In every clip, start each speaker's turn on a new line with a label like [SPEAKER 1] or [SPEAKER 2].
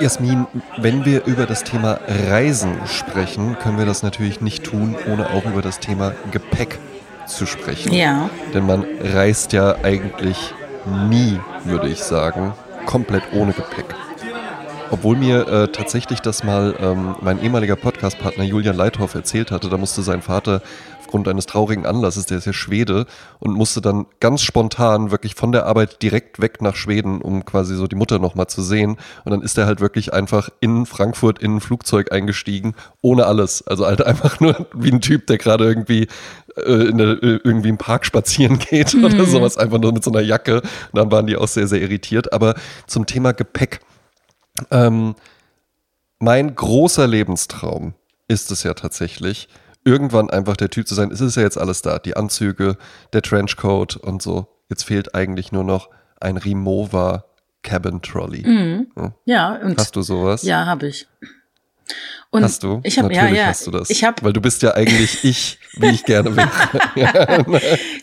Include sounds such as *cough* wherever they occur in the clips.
[SPEAKER 1] Jasmin, wenn wir über das Thema Reisen sprechen, können wir das natürlich nicht tun, ohne auch über das Thema Gepäck zu sprechen.
[SPEAKER 2] Ja.
[SPEAKER 1] Denn man reist ja eigentlich nie, würde ich sagen, komplett ohne Gepäck. Obwohl mir äh, tatsächlich das mal ähm, mein ehemaliger Podcastpartner Julian Leithoff erzählt hatte, da musste sein Vater aufgrund eines traurigen Anlasses, der ist ja Schwede, und musste dann ganz spontan wirklich von der Arbeit direkt weg nach Schweden, um quasi so die Mutter nochmal zu sehen. Und dann ist er halt wirklich einfach in Frankfurt in ein Flugzeug eingestiegen, ohne alles. Also halt einfach nur wie ein Typ, der gerade irgendwie äh, in der, äh, irgendwie im Park spazieren *laughs* geht mhm. oder sowas, einfach nur mit so einer Jacke. Und dann waren die auch sehr, sehr irritiert. Aber zum Thema Gepäck. Ähm, mein großer Lebenstraum ist es ja tatsächlich, irgendwann einfach der Typ zu sein. Es ist ja jetzt alles da. Die Anzüge, der Trenchcoat und so. Jetzt fehlt eigentlich nur noch ein Rimowa Cabin Trolley.
[SPEAKER 2] Mhm. Ja.
[SPEAKER 1] Und Hast du sowas?
[SPEAKER 2] Ja, habe ich.
[SPEAKER 1] Und hast du?
[SPEAKER 2] Ich hab,
[SPEAKER 1] Natürlich
[SPEAKER 2] ja, ja.
[SPEAKER 1] hast du das.
[SPEAKER 2] Ich hab,
[SPEAKER 1] Weil du bist ja eigentlich *laughs* ich, wie ich gerne bin.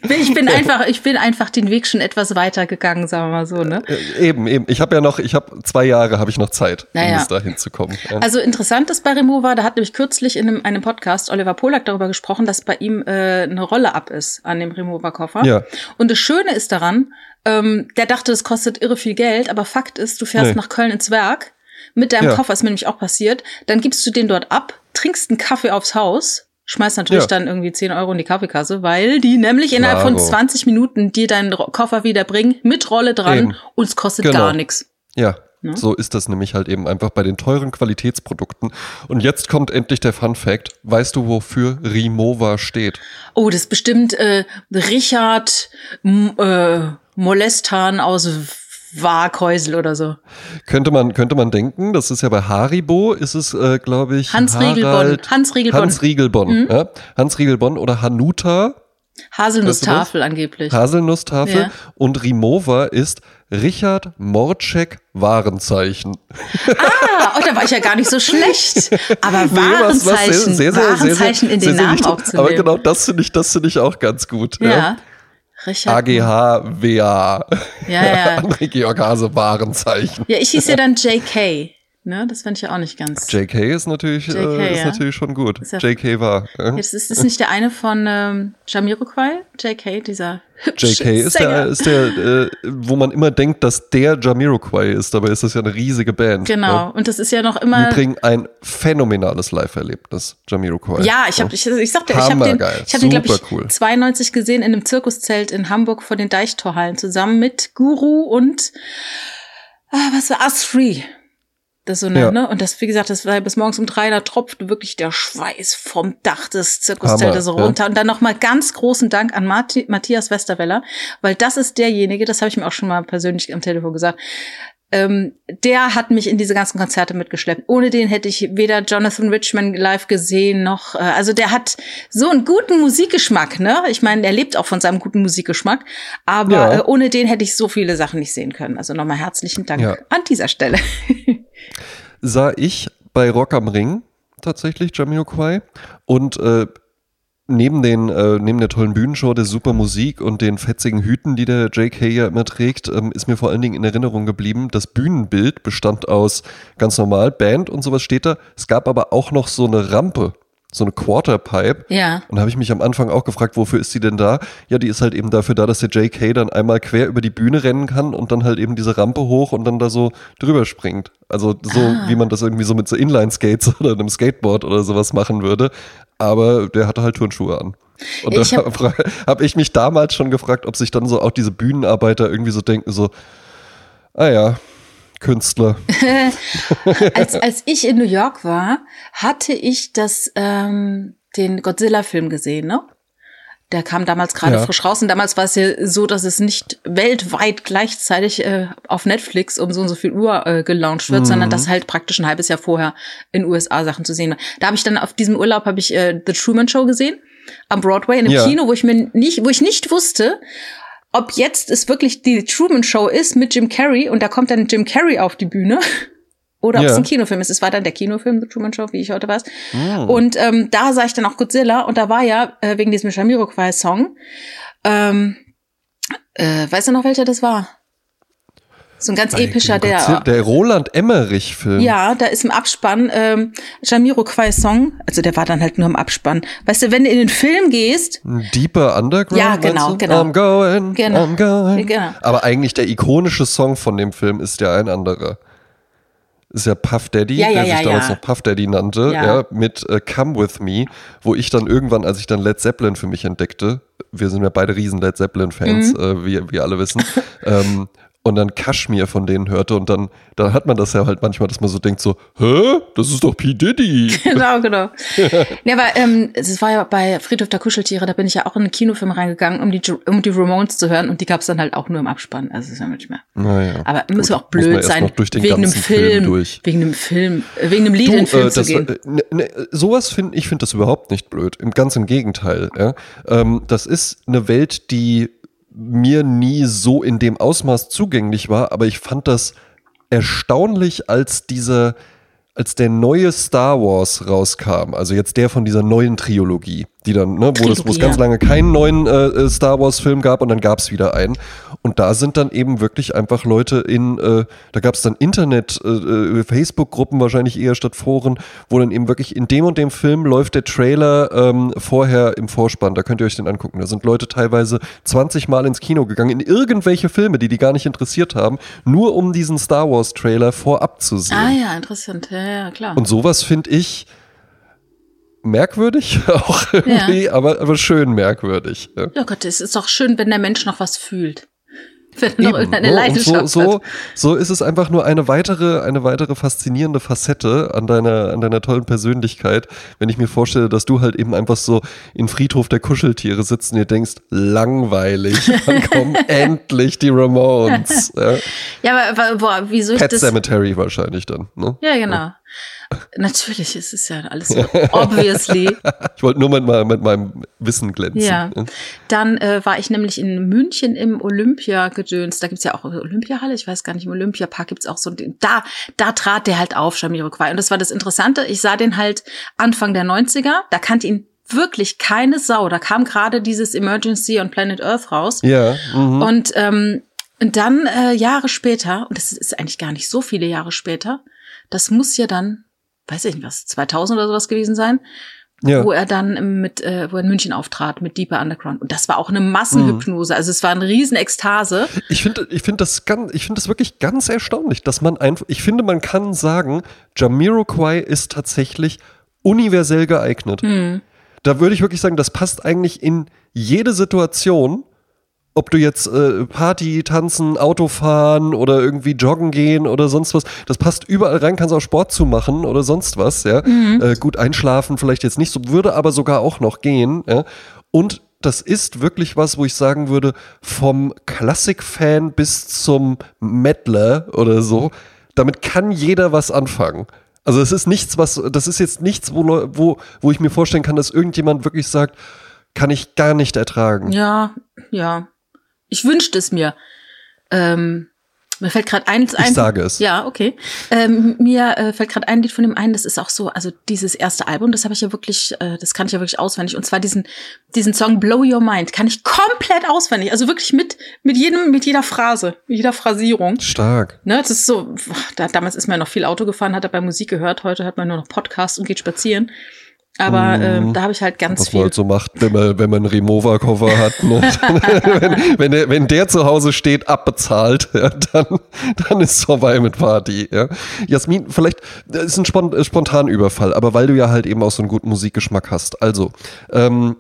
[SPEAKER 2] ich bin einfach, ich bin einfach den Weg schon etwas weiter gegangen, sagen wir mal so, ne?
[SPEAKER 1] Äh, eben, eben. Ich habe ja noch, ich habe zwei Jahre, habe ich noch Zeit,
[SPEAKER 2] naja.
[SPEAKER 1] um bis dahin zu kommen.
[SPEAKER 2] Also interessant ist bei Remover, da hat nämlich kürzlich in einem, einem Podcast Oliver Polak darüber gesprochen, dass bei ihm äh, eine Rolle ab ist an dem Remover-Koffer.
[SPEAKER 1] Ja.
[SPEAKER 2] Und das Schöne ist daran, ähm, der dachte, es kostet irre viel Geld, aber Fakt ist, du fährst
[SPEAKER 1] Nee.
[SPEAKER 2] nach Köln ins Werk mit deinem
[SPEAKER 1] Ja.
[SPEAKER 2] Koffer, ist mir nämlich auch passiert, dann gibst du den dort ab, trinkst einen Kaffee aufs Haus, schmeißt natürlich
[SPEAKER 1] Ja.
[SPEAKER 2] dann irgendwie 10 Euro in die Kaffeekasse, weil die nämlich innerhalb von
[SPEAKER 1] Klaro.
[SPEAKER 2] 20 Minuten dir deinen Koffer wieder bringen, mit Rolle dran
[SPEAKER 1] Eben.
[SPEAKER 2] und es kostet
[SPEAKER 1] Genau.
[SPEAKER 2] gar nichts.
[SPEAKER 1] Ja,
[SPEAKER 2] Ne?
[SPEAKER 1] so ist das nämlich halt eben einfach bei den teuren Qualitätsprodukten. Und jetzt kommt endlich der Fun Fact. Weißt du, wofür Rimowa steht?
[SPEAKER 2] Oh, das ist bestimmt äh, Richard M äh, Molestan aus Waaghäusel oder so.
[SPEAKER 1] Könnte man, könnte man denken, das ist ja bei Haribo, ist es, äh, glaube ich,
[SPEAKER 2] Hans Riegelbonn. Hans Riegelbonn.
[SPEAKER 1] Hans Riegelbonn, ja? Hans Riegelbonn oder Hanuta,
[SPEAKER 2] Haselnusstafel angeblich.
[SPEAKER 1] Haselnusstafel.
[SPEAKER 2] Ja.
[SPEAKER 1] Und Rimowa ist Richard Morczek Warenzeichen.
[SPEAKER 2] Ah, oh, da war ich ja gar nicht so schlecht. Aber
[SPEAKER 1] Nee, was- was
[SPEAKER 2] Warenzeichen,
[SPEAKER 1] sehr, sehr, sehr, sehr,
[SPEAKER 2] Warenzeichen in den Namen aufzunehmen.
[SPEAKER 1] Aber genau das finde ich, das finde ich auch ganz gut.
[SPEAKER 2] Ja. Richard.
[SPEAKER 1] AGH WA. *laughs*
[SPEAKER 2] Ja, ja.
[SPEAKER 1] André Georg Hase Warenzeichen.
[SPEAKER 2] Ja, ich hieß ja dann JK. Ne, das fand ich ja auch nicht ganz.
[SPEAKER 1] JK ist natürlich,
[SPEAKER 2] JK,
[SPEAKER 1] äh, ist
[SPEAKER 2] ja.
[SPEAKER 1] natürlich schon gut.
[SPEAKER 2] Ja-
[SPEAKER 1] JK war. Äh?
[SPEAKER 2] Jetzt ist das nicht der eine von ähm, Jamiroquai? JK, dieser
[SPEAKER 1] JK ist der, ist der äh, wo man immer denkt, dass der Jamiroquai ist, dabei ist das ja eine riesige Band.
[SPEAKER 2] Genau.
[SPEAKER 1] Ne?
[SPEAKER 2] Und das ist ja noch
[SPEAKER 1] Im
[SPEAKER 2] immer.
[SPEAKER 1] Übrigen ein phänomenales Live-Erlebnis, Jamiroquai.
[SPEAKER 2] Ja, ich habe, ich, ich sagte, ich habe den, ich habe den, glaube ich,
[SPEAKER 1] cool.
[SPEAKER 2] 92 gesehen in einem Zirkuszelt in Hamburg vor den Deichtorhallen zusammen mit Guru und ah, was war Us Free. Das so eine,
[SPEAKER 1] Ja.
[SPEAKER 2] ne? Und das, wie gesagt, das war bis morgens um drei, da tropfte wirklich der Schweiß vom Dach des Zirkuszeltes
[SPEAKER 1] ja.
[SPEAKER 2] runter. Und dann nochmal ganz großen Dank an Marti, Matthias Westerweller, weil das ist derjenige, das habe ich mir auch schon mal persönlich am Telefon gesagt, ähm, der hat mich in diese ganzen Konzerte mitgeschleppt. Ohne den hätte ich weder Jonathan Richman live gesehen noch, äh, also der hat so einen guten Musikgeschmack, ne? Ich meine, er lebt auch von seinem guten Musikgeschmack, aber
[SPEAKER 1] Ja.
[SPEAKER 2] äh, ohne den hätte ich so viele Sachen nicht sehen können. Also nochmal herzlichen Dank
[SPEAKER 1] Ja.
[SPEAKER 2] an dieser Stelle. *laughs*
[SPEAKER 1] Sah ich bei Rock am Ring tatsächlich Jamiroquai und äh, neben den äh, neben der tollen Bühnenshow, der super Musik und den fetzigen Hüten, die der JK ja immer trägt, ähm, ist mir vor allen Dingen in Erinnerung geblieben. Das Bühnenbild bestand aus ganz normal Band und sowas steht da. Es gab aber auch noch so eine Rampe, so eine Quarterpipe.
[SPEAKER 2] ja.
[SPEAKER 1] Und da habe ich mich am Anfang auch gefragt, wofür ist die denn da? Ja, die ist halt eben dafür da, dass der JK dann einmal quer über die Bühne rennen kann und dann halt eben diese Rampe hoch und dann da so drüber springt. Also so,
[SPEAKER 2] Ah.
[SPEAKER 1] wie man das irgendwie so mit so Inline-Skates *laughs* oder einem Skateboard oder sowas machen würde. Aber der hatte halt Turnschuhe an. Und
[SPEAKER 2] Ich
[SPEAKER 1] da
[SPEAKER 2] hab-
[SPEAKER 1] habe *laughs* hab ich mich damals schon gefragt, ob sich dann so auch diese Bühnenarbeiter irgendwie so denken, so, ah ja, Künstler. *laughs*
[SPEAKER 2] als, als ich in New York war, hatte ich das, ähm, den Godzilla-Film gesehen, ne? Der kam damals gerade
[SPEAKER 1] Ja.
[SPEAKER 2] frisch raus und damals war es ja so, dass es nicht weltweit gleichzeitig äh, auf Netflix um so und so viel Uhr äh, gelauncht wird, sondern
[SPEAKER 1] Mhm.
[SPEAKER 2] dass halt praktisch ein halbes Jahr vorher in USA Sachen zu sehen war. Da habe ich dann auf diesem Urlaub habe ich äh, The Truman Show gesehen am Broadway in einem
[SPEAKER 1] Ja.
[SPEAKER 2] Kino, wo ich mir nicht, wo ich nicht wusste, ob jetzt es wirklich die Truman Show ist mit Jim Carrey und da kommt dann Jim Carrey auf die Bühne *laughs* oder ob
[SPEAKER 1] Ja.
[SPEAKER 2] es ein Kinofilm ist. Es war dann der Kinofilm, The Truman Show, wie ich heute weiß.
[SPEAKER 1] Hm.
[SPEAKER 2] Und ähm, da sah ich dann auch Godzilla und da war ja äh, wegen diesem Jamiroquai-Song, ähm, äh, weißt du noch, welcher das war? So ein ganz
[SPEAKER 1] Bei
[SPEAKER 2] epischer, der.
[SPEAKER 1] Der Roland Emmerich-Film.
[SPEAKER 2] Ja, da ist im Abspann ähm, Jamiroquai Song, also der war dann halt nur im Abspann. Weißt du, wenn du in den Film gehst,
[SPEAKER 1] Deeper Underground.
[SPEAKER 2] Ja, genau, genau.
[SPEAKER 1] I'm going,
[SPEAKER 2] Genau.
[SPEAKER 1] I'm going.
[SPEAKER 2] Genau.
[SPEAKER 1] Aber eigentlich der ikonische Song von dem Film ist ja ein anderer. Ist ja Puff Daddy,
[SPEAKER 2] Ja, ja,
[SPEAKER 1] der sich
[SPEAKER 2] ja,
[SPEAKER 1] damals noch Puff Daddy nannte, ja,
[SPEAKER 2] Ja.
[SPEAKER 1] mit äh, Come With Me, wo ich dann irgendwann, als ich dann Led Zeppelin für mich entdeckte, wir sind ja beide riesen Led Zeppelin-Fans,
[SPEAKER 2] Mhm.
[SPEAKER 1] äh, wie wir alle wissen, *laughs* ähm, und dann Kashmir von denen hörte und dann, dann hat man das ja halt manchmal, dass man so denkt so, hä, das ist doch P. Diddy. *laughs*
[SPEAKER 2] genau, genau. *laughs* ja, aber ähm, es war ja bei Friedhof der Kuscheltiere, da bin ich ja auch in einen Kinofilm reingegangen, um die, um die Ramones zu hören und die gab's dann halt auch nur im Abspann. Also ist ja nicht mehr.
[SPEAKER 1] Naja.
[SPEAKER 2] Aber muss
[SPEAKER 1] Gut,
[SPEAKER 2] auch
[SPEAKER 1] muss man
[SPEAKER 2] blöd
[SPEAKER 1] erst
[SPEAKER 2] sein,
[SPEAKER 1] noch durch den
[SPEAKER 2] wegen einem
[SPEAKER 1] Film
[SPEAKER 2] Film,
[SPEAKER 1] durch.
[SPEAKER 2] wegen einem Film, äh, wegen einem Lied
[SPEAKER 1] Du,
[SPEAKER 2] in den Film
[SPEAKER 1] äh,
[SPEAKER 2] zu gehen.
[SPEAKER 1] äh, ne, ne, sowas finde ich finde das überhaupt nicht blöd. Im ganz im Gegenteil. Ja. Ähm, das ist eine Welt, die mir nie so in dem Ausmaß zugänglich war, aber ich fand das erstaunlich, als dieser als der neue Star Wars rauskam, also jetzt der von dieser neuen Trilogie, die dann, ne, wo, es ganz lange keinen neuen äh, äh, Star Wars Film gab und dann gab es wieder einen. Und da sind dann eben wirklich einfach Leute in, äh, da gab es dann Internet, äh, äh, Facebook-Gruppen wahrscheinlich eher statt Foren, wo dann eben wirklich in dem und dem Film läuft der Trailer ähm, vorher im Vorspann. Da könnt ihr euch den angucken. Da sind Leute teilweise 20 Mal ins Kino gegangen, in irgendwelche Filme, die die gar nicht interessiert haben, nur um diesen Star Wars Trailer vorab zu sehen.
[SPEAKER 2] ah ja, interessant. Ja, ja, klar.
[SPEAKER 1] Und sowas finde ich merkwürdig *laughs* auch irgendwie, aber, aber schön merkwürdig. Ja.
[SPEAKER 2] ja Gott, es ist doch schön, wenn der Mensch noch was fühlt. *laughs* Wenn er noch
[SPEAKER 1] Eben,
[SPEAKER 2] irgendeine
[SPEAKER 1] ne? Und
[SPEAKER 2] Leidenschaft
[SPEAKER 1] so, so, so ist es einfach nur eine weitere, eine weitere faszinierende Facette an deiner, an deiner tollen Persönlichkeit, wenn ich mir vorstelle, dass du halt eben einfach so in Friedhof der Kuscheltiere sitzt und dir denkst, langweilig, *laughs* wann kommen endlich die Ramones? Ja.
[SPEAKER 2] Ja, aber boah, wieso ich
[SPEAKER 1] Pet
[SPEAKER 2] das...
[SPEAKER 1] Cemetery wahrscheinlich dann. Ne?
[SPEAKER 2] Ja, genau. Natürlich, es ist ja alles so *laughs* obviously.
[SPEAKER 1] Ich wollte nur mit, meinem- mit meinem Wissen glänzen.
[SPEAKER 2] Ja. Dann äh, war ich nämlich in München im Olympia-Gedöns. Da gibt's ja auch Olympiahalle, ich weiß gar nicht, im Olympiapark gibt's auch so ein, da, da trat der halt auf, Jamiroquai. Und das war das Interessante. Ich sah den halt Anfang der 90er. Da kannte ihn wirklich keine Sau. Da kam gerade dieses Emergency on Planet Earth raus.
[SPEAKER 1] Ja. Mhm.
[SPEAKER 2] Und, ähm, und dann äh, Jahre später, und das ist eigentlich gar nicht so viele Jahre später, das muss ja dann, weiß ich nicht was, 2000 oder sowas gewesen sein,
[SPEAKER 1] ja.
[SPEAKER 2] wo er dann mit, äh, wo er in München auftrat mit Deeper Underground. Und das war auch eine Massenhypnose. Also es war eine riesen Ekstase.
[SPEAKER 1] Ich finde, ich finde das ganz, ich finde das wirklich ganz erstaunlich, dass man einfach, ich finde, man kann sagen, Jamiroquai ist tatsächlich universell geeignet. Da würde ich wirklich sagen, das passt eigentlich in jede Situation. Ob du jetzt äh, Party, tanzen, Auto fahren oder irgendwie joggen gehen oder sonst was, das passt überall rein, kannst auch Sport zu machen oder sonst was, ja. Äh, gut einschlafen vielleicht jetzt nicht so, würde aber sogar auch noch gehen, ja. Und das ist wirklich was, wo ich sagen würde, vom Klassik-Fan bis zum Mettler oder so, damit kann jeder was anfangen. Also es ist nichts, was, das ist jetzt nichts, wo, wo, wo ich mir vorstellen kann, dass irgendjemand wirklich sagt, kann ich gar nicht ertragen.
[SPEAKER 2] Ja, ja. Ich wünschte es mir. Ähm, mir fällt gerade eins ein.
[SPEAKER 1] Ich sage es.
[SPEAKER 2] Ja, okay. Ähm, mir äh, fällt gerade ein Lied von dem ein, das ist auch so, also dieses erste Album, das habe ich ja wirklich, äh, das kann ich ja wirklich auswendig. Und zwar diesen, diesen Song Blow Your Mind kann ich komplett auswendig. Also wirklich mit, mit jedem, mit jeder Phrase, mit jeder Phrasierung.
[SPEAKER 1] Stark.
[SPEAKER 2] Ne, das ist so, da, damals ist man noch viel Auto gefahren, hat dabei Musik gehört, heute hört man nur noch Podcast und geht spazieren. Aber ähm, da habe ich halt ganz
[SPEAKER 1] Was man
[SPEAKER 2] viel.
[SPEAKER 1] halt so macht, wenn man, wenn man einen Remover-Koffer hat. Ne? *laughs* wenn, wenn, der, wenn der zu Hause steht, abbezahlt, ja, dann, dann ist vorbei mit Party. Ja. Jasmin, vielleicht das ist ein spon äh, Spontanüberfall, aber weil du ja halt eben auch so einen guten Musikgeschmack hast. Also, ähm,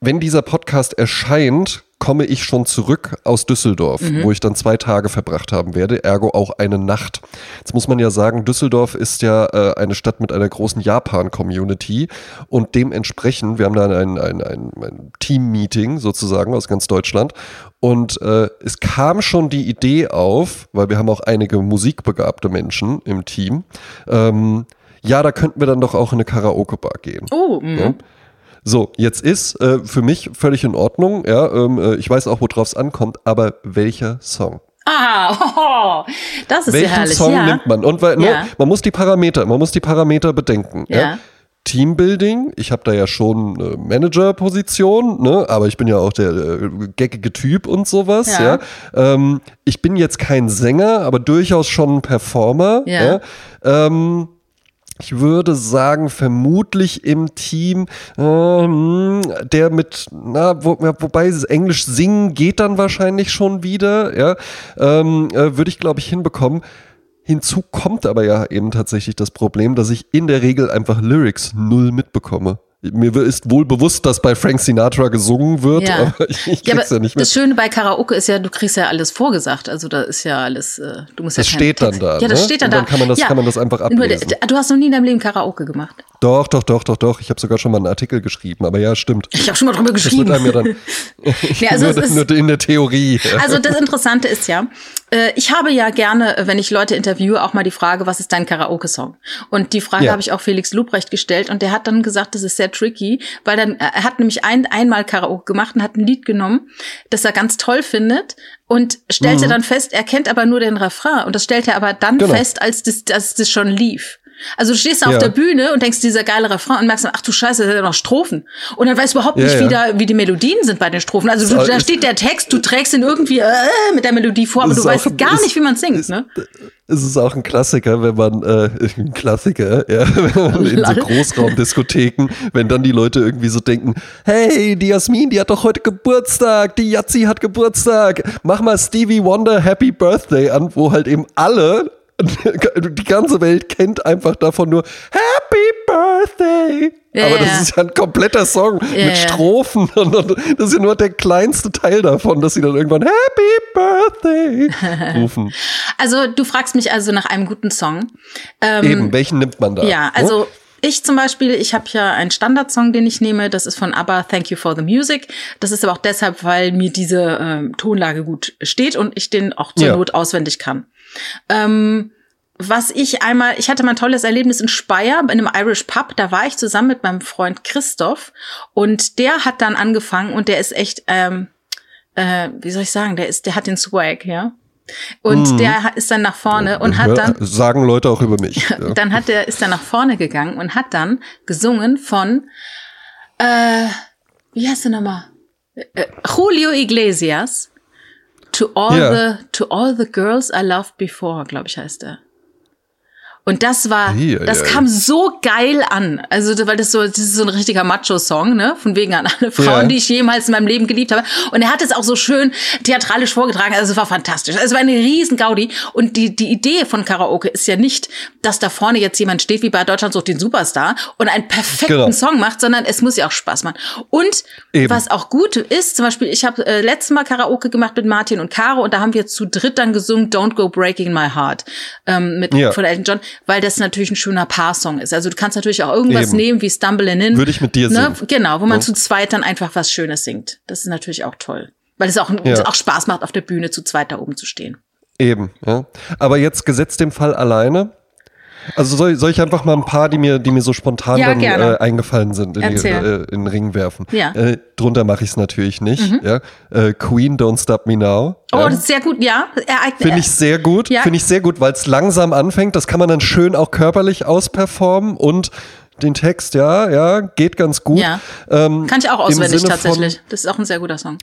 [SPEAKER 1] wenn dieser Podcast erscheint, komme ich schon zurück aus Düsseldorf, wo ich dann zwei Tage verbracht haben werde, ergo auch eine Nacht. Jetzt muss man ja sagen, Düsseldorf ist ja äh, eine Stadt mit einer großen Japan-Community und dementsprechend, wir haben da ein, ein, ein, ein Team-Meeting sozusagen aus ganz Deutschland und äh, es kam schon die Idee auf, weil wir haben auch einige musikbegabte Menschen im Team, ähm, ja, da könnten wir dann doch auch in eine Karaoke-Bar gehen.
[SPEAKER 2] Oh, mh.
[SPEAKER 1] Ja. So, jetzt ist äh, für mich völlig in Ordnung. Ja, ähm, äh, ich weiß auch, worauf es ankommt, aber welcher Song?
[SPEAKER 2] Ah, hoho, *laughs* das ist
[SPEAKER 1] Welchen
[SPEAKER 2] ja herrlich.
[SPEAKER 1] Song
[SPEAKER 2] ja.
[SPEAKER 1] nimmt man? Und weil,
[SPEAKER 2] Ja.
[SPEAKER 1] ne, man muss die Parameter, man muss die Parameter bedenken. Ja.
[SPEAKER 2] Ja.
[SPEAKER 1] Teambuilding. Ich habe da ja schon eine Managerposition, ne? aber ich bin ja auch der äh, geckige Typ und sowas. Ja. Ähm, ich bin jetzt kein Sänger, aber durchaus schon ein Performer. Ja. ja? Ähm, ich würde sagen, vermutlich im Team, ähm, der mit, na, wo, wobei Englisch singen geht dann wahrscheinlich schon wieder, ja, ähm, äh, würde ich glaube ich hinbekommen. Hinzu kommt aber ja eben tatsächlich das Problem, dass ich in der Regel einfach Lyrics null mitbekomme. Mir ist wohl bewusst, dass bei Frank Sinatra gesungen wird, ja. aber ich, *laughs* ich
[SPEAKER 2] ja, aber ja nicht mit. Das Schöne bei Karaoke ist ja, du kriegst ja alles vorgesagt. Also da ist ja alles, äh, du musst
[SPEAKER 1] das
[SPEAKER 2] ja
[SPEAKER 1] steht dann da.
[SPEAKER 2] Ja, das ne? steht dann,
[SPEAKER 1] dann da. Kann man das,
[SPEAKER 2] ja.
[SPEAKER 1] kann man das einfach ablesen.
[SPEAKER 2] Nur, du hast noch nie in deinem Leben Karaoke gemacht.
[SPEAKER 1] Doch, doch, doch, doch, doch. Ich habe sogar schon mal einen Artikel geschrieben, aber ja, stimmt.
[SPEAKER 2] Ich habe schon mal drüber geschrieben.
[SPEAKER 1] Das wird einem ja dann, *laughs* *laughs* ja, also nur, ist, nur in der Theorie.
[SPEAKER 2] Also das Interessante ist ja, äh, ich habe ja gerne, wenn ich Leute interviewe, auch mal die Frage, was ist dein Karaoke-Song? Und die Frage ja. habe ich auch Felix Lubrecht gestellt und der hat dann gesagt, das ist sehr tricky, weil dann er hat nämlich ein, einmal Karaoke gemacht und hat ein Lied genommen, das er ganz toll findet und stellte mhm. dann fest, er kennt aber nur den Refrain und das stellt er aber dann genau. fest, als das, als das schon lief. Also du stehst da ja. auf der Bühne und denkst, dieser geile Refrain und merkst dann, ach du Scheiße, das sind ja noch Strophen. Und dann weißt du überhaupt nicht, ja, ja. Wie, da, wie die Melodien sind bei den Strophen. Also du, da steht der Text, du trägst ihn irgendwie äh, mit der Melodie vor, aber du weißt auch, gar ist, nicht, wie man singt. Ist, ne?
[SPEAKER 1] Es ist auch ein Klassiker, wenn man, äh, *laughs* ein Klassiker, ja, *laughs* wenn man in so Großraumdiskotheken, wenn dann die Leute irgendwie so denken, hey, die Jasmin, die hat doch heute Geburtstag, die Yazzi hat Geburtstag, mach mal Stevie Wonder Happy Birthday an, wo halt eben alle die ganze Welt kennt einfach davon nur Happy Birthday. Ja, Aber das ja. ist ja ein kompletter Song ja, mit Strophen *laughs* und, und, das ist ja nur der kleinste Teil davon, dass sie dann irgendwann Happy Birthday *laughs* rufen.
[SPEAKER 2] Also du fragst mich also nach einem guten Song.
[SPEAKER 1] Ähm, Eben, welchen nimmt man da?
[SPEAKER 2] Ja, also? Ich zum Beispiel, ich habe ja einen Standardsong, den ich nehme. Das ist von ABBA, Thank You for the Music. Das ist aber auch deshalb, weil mir diese ähm, Tonlage gut steht und ich den auch zur ja. Not auswendig kann. Ähm, was ich einmal, ich hatte mal ein tolles Erlebnis in Speyer in einem Irish Pub. Da war ich zusammen mit meinem Freund Christoph und der hat dann angefangen und der ist echt, ähm, äh, wie soll ich sagen, der ist, der hat den Swag, ja. Und mhm. der ist dann nach vorne und hat dann
[SPEAKER 1] sagen Leute auch über mich. *laughs*
[SPEAKER 2] Ja. Dann hat der ist dann nach vorne gegangen und hat dann gesungen von äh, wie heißt der nochmal? Äh, Julio Iglesias. To all yeah. the to all the girls I loved before, glaube ich, heißt er. Und das war, ja, das ja, kam ja. so geil an. Also, weil das so, das ist so ein richtiger Macho-Song, ne? Von wegen an alle Frauen, die ich jemals in meinem Leben geliebt habe. Und er hat es auch so schön theatralisch vorgetragen. Also, es war fantastisch. Also, es war eine riesen Gaudi. Und die, die Idee von Karaoke ist ja nicht, dass da vorne jetzt jemand steht, wie bei Deutschland sucht den Superstar und einen perfekten genau. Song macht, sondern es muss ja auch Spaß machen. Und Eben. was auch gut ist, zum Beispiel, ich habe äh, letztes Mal Karaoke gemacht mit Martin und Caro und da haben wir zu dritt dann gesungen Don't Go Breaking My Heart ähm, mit von Elton John weil das natürlich ein schöner Paarsong ist. Also du kannst natürlich auch irgendwas Eben. nehmen wie Stumbling In.
[SPEAKER 1] Würde ich mit dir ne?
[SPEAKER 2] singen. Genau, wo man ja. zu zweit dann einfach was Schönes singt. Das ist natürlich auch toll. Weil es auch, ja. auch Spaß macht, auf der Bühne zu zweit da oben zu stehen.
[SPEAKER 1] Eben, ja. Aber jetzt gesetzt dem Fall alleine, also soll, soll ich einfach mal ein paar, die mir, die mir so spontan ja, dann äh, eingefallen sind, in, die, äh, in, den Ring werfen. Ja. Äh, drunter mache ich es natürlich nicht. Mhm. Ja? Äh, Queen, Don't Stop Me Now.
[SPEAKER 2] Oh, das ist sehr gut, ja.
[SPEAKER 1] Finde ich sehr gut. Ja. Finde ich sehr gut, weil es langsam anfängt. Das kann man dann schön auch körperlich ausperformen und den Text, ja, ja, geht ganz gut. Ja.
[SPEAKER 2] Ähm, kann ich auch auswendig tatsächlich. Das ist auch ein sehr guter Song.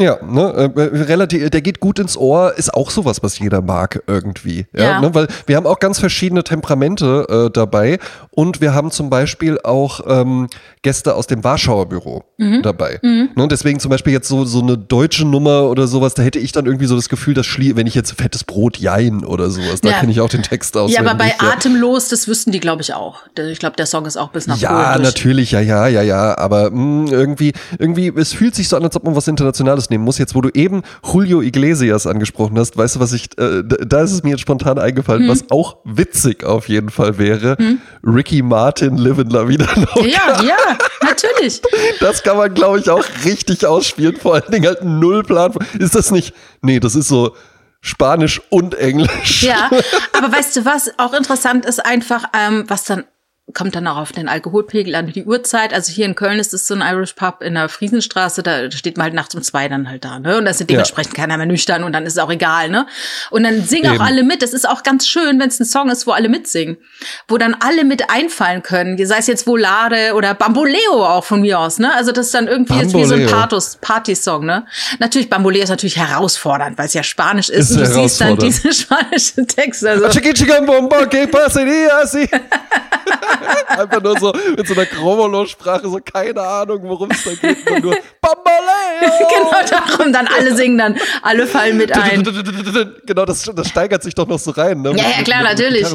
[SPEAKER 1] Ja, ne, äh, relativ, der geht gut ins Ohr, ist auch sowas, was jeder mag irgendwie. Ja, ja. Ne, weil wir haben auch ganz verschiedene Temperamente äh, dabei und wir haben zum Beispiel auch ähm, Gäste aus dem Warschauer Büro mhm. dabei. Mhm. Ne, deswegen zum Beispiel jetzt so, so eine deutsche Nummer oder sowas, da hätte ich dann irgendwie so das Gefühl, dass schlie wenn ich jetzt fettes Brot jein oder sowas, da ja. kenne ich auch den Text aus.
[SPEAKER 2] Ja, aber bei ja. Atemlos, das wüssten die, glaube ich, auch. Ich glaube, der Song ist auch bis nach
[SPEAKER 1] Ja, natürlich, ja, ja, ja, ja, aber mh, hm, irgendwie, irgendwie, es fühlt sich so an, als ob man was Internationales nehmen muss. Jetzt, wo du eben Julio Iglesias angesprochen hast, weißt du, was ich, äh, da ist es mir jetzt spontan eingefallen, hm. was auch witzig auf jeden Fall wäre. Hm. Ricky Martin, Live in La Vida
[SPEAKER 2] Loca. Ja, ja, natürlich. *laughs*
[SPEAKER 1] Das kann man, glaube ich, auch richtig ausspielen. Vor allen Dingen halt null Plan. Ist das nicht, nee, das ist so, Spanisch und Englisch.
[SPEAKER 2] Ja, *laughs* aber weißt du was auch interessant ist einfach, ähm, was dann kommt dann auch auf den Alkoholpegel an, die Uhrzeit. Also hier in Köln ist es so ein Irish Pub in der Friesenstraße, da steht man halt nachts um zwei dann halt da, ne? Und da sind dementsprechend ja. keiner mehr nüchtern und dann ist es auch egal, ne? Und dann singen Eben. auch alle mit. Das ist auch ganz schön, wenn es ein Song ist, wo alle mitsingen. Wo dann alle mit einfallen können. Sei es jetzt Volare oder Bamboleo auch von mir aus, ne? Also das ist dann irgendwie ist wie so ein Pathos, Party-Song, ne? Natürlich, Bamboleo ist natürlich herausfordernd, weil es ja Spanisch ist, ist und du siehst dann diese spanischen Texte. Also.
[SPEAKER 1] Einfach nur so mit so einer Chromolo-Sprache, so keine Ahnung, worum es da geht. Nur, nur Bambaleo! *laughs*
[SPEAKER 2] genau darum, dann alle singen dann, alle fallen mit ein.
[SPEAKER 1] genau, das, das steigert sich doch noch so rein. Ne?
[SPEAKER 2] Ja, ja, klar, natürlich.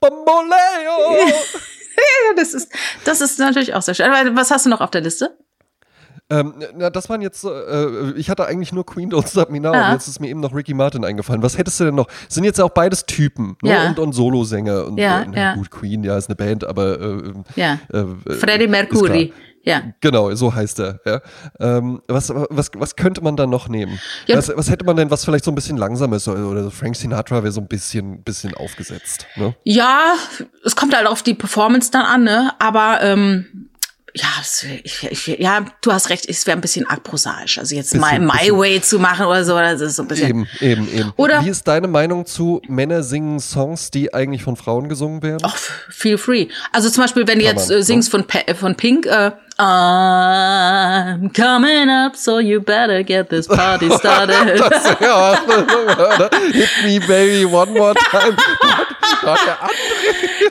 [SPEAKER 1] Bambaleo! *laughs*
[SPEAKER 2] ja, das ist, das ist natürlich auch sehr schön. Was hast du noch auf der Liste?
[SPEAKER 1] Ähm, na, das waren jetzt, äh, ich hatte eigentlich nur Queen Don't Stop Me Now ja. und jetzt ist mir eben noch Ricky Martin eingefallen. Was hättest du denn noch? Sind jetzt auch beides Typen ne?
[SPEAKER 2] ja.
[SPEAKER 1] und, und Solosänger und
[SPEAKER 2] ja,
[SPEAKER 1] äh, na,
[SPEAKER 2] ja.
[SPEAKER 1] gut, Queen, ja, ist eine Band, aber äh,
[SPEAKER 2] ja. Äh, Freddie Mercury. Ja.
[SPEAKER 1] Genau, so heißt er. Ja. Ähm, was, was, was könnte man da noch nehmen? Ja. Was, was hätte man denn, was vielleicht so ein bisschen langsames oder Frank Sinatra wäre so ein bisschen, bisschen aufgesetzt. Ne?
[SPEAKER 2] Ja, es kommt halt auf die Performance dann an, ne? Aber ähm, ja, ich, ich, ja, du hast recht, es wäre ein bisschen arg prosaisch. Also jetzt mal My bisschen. Way zu machen oder so, das ist so ein bisschen.
[SPEAKER 1] Eben, eben, eben.
[SPEAKER 2] Oder
[SPEAKER 1] Wie ist deine Meinung zu Männer singen Songs, die eigentlich von Frauen gesungen werden?
[SPEAKER 2] Ach, feel free. Also zum Beispiel, wenn du jetzt äh, singst von, von Pink, äh, I'm coming up, so you better get this party started. *laughs*
[SPEAKER 1] das, ja, *laughs* Hit me, baby, one more *laughs* time.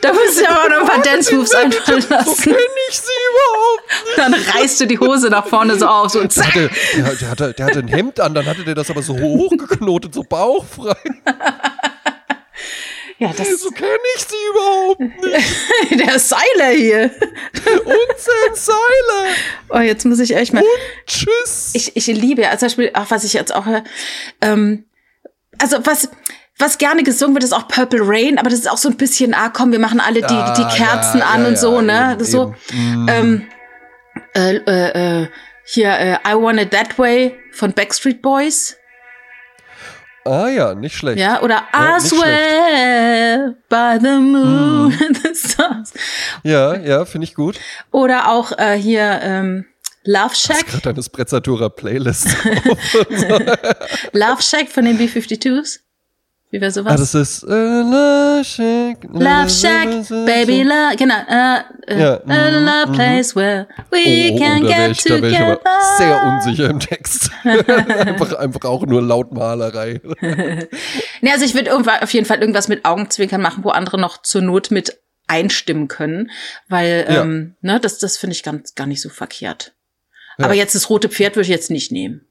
[SPEAKER 2] Da musst du aber noch ein paar Dance-Moves einfallen lassen. So
[SPEAKER 1] kenn ich sie überhaupt.
[SPEAKER 2] Dann reißt du die Hose nach vorne so auf. So und
[SPEAKER 1] der, hatte, der, der, hatte, der hatte ein Hemd an, dann hatte der das aber so hochgeknotet, so bauchfrei.
[SPEAKER 2] Ja, das
[SPEAKER 1] so kenne ich sie überhaupt nicht. *laughs*
[SPEAKER 2] Der Seiler hier.
[SPEAKER 1] Unser Seiler.
[SPEAKER 2] Oh, jetzt muss ich echt mal.
[SPEAKER 1] Und tschüss.
[SPEAKER 2] Ich, ich liebe, also zum Beispiel, auch was ich jetzt auch, ähm, also was, was gerne gesungen wird, ist auch Purple Rain, aber das ist auch so ein bisschen, ah komm, wir machen alle die, ah, die Kerzen ja, an ja, und so, ne? Eben, das so, eben. ähm, äh, äh, äh, hier, äh, I Want It That Way von Backstreet Boys.
[SPEAKER 1] Ah ja, nicht schlecht.
[SPEAKER 2] Ja, oder ja, I swear by the moon *laughs* mm. and the stars.
[SPEAKER 1] Ja, ja, finde ich gut.
[SPEAKER 2] Oder auch äh, hier ähm, Love Shack.
[SPEAKER 1] gerade deine Sprezzatura Playlist. *laughs*
[SPEAKER 2] Love Shack von den B-52s. Wie wäre sowas?
[SPEAKER 1] Ah, das ist äh, Love Shack.
[SPEAKER 2] Love Shack, Baby Love, genau. Uh, uh, ja. A love mhm. place where we oh, oh, can oh, get ich, together. Da wäre ich aber
[SPEAKER 1] sehr unsicher im Text. *laughs* einfach, einfach auch nur Lautmalerei. *laughs*
[SPEAKER 2] ne, also ich würde auf jeden Fall irgendwas mit Augenzwinkern machen, wo andere noch zur Not mit einstimmen können, weil ja. ähm, ne, das, das finde ich ganz, gar nicht so verkehrt. Ja. Aber jetzt das rote Pferd würde ich jetzt nicht nehmen.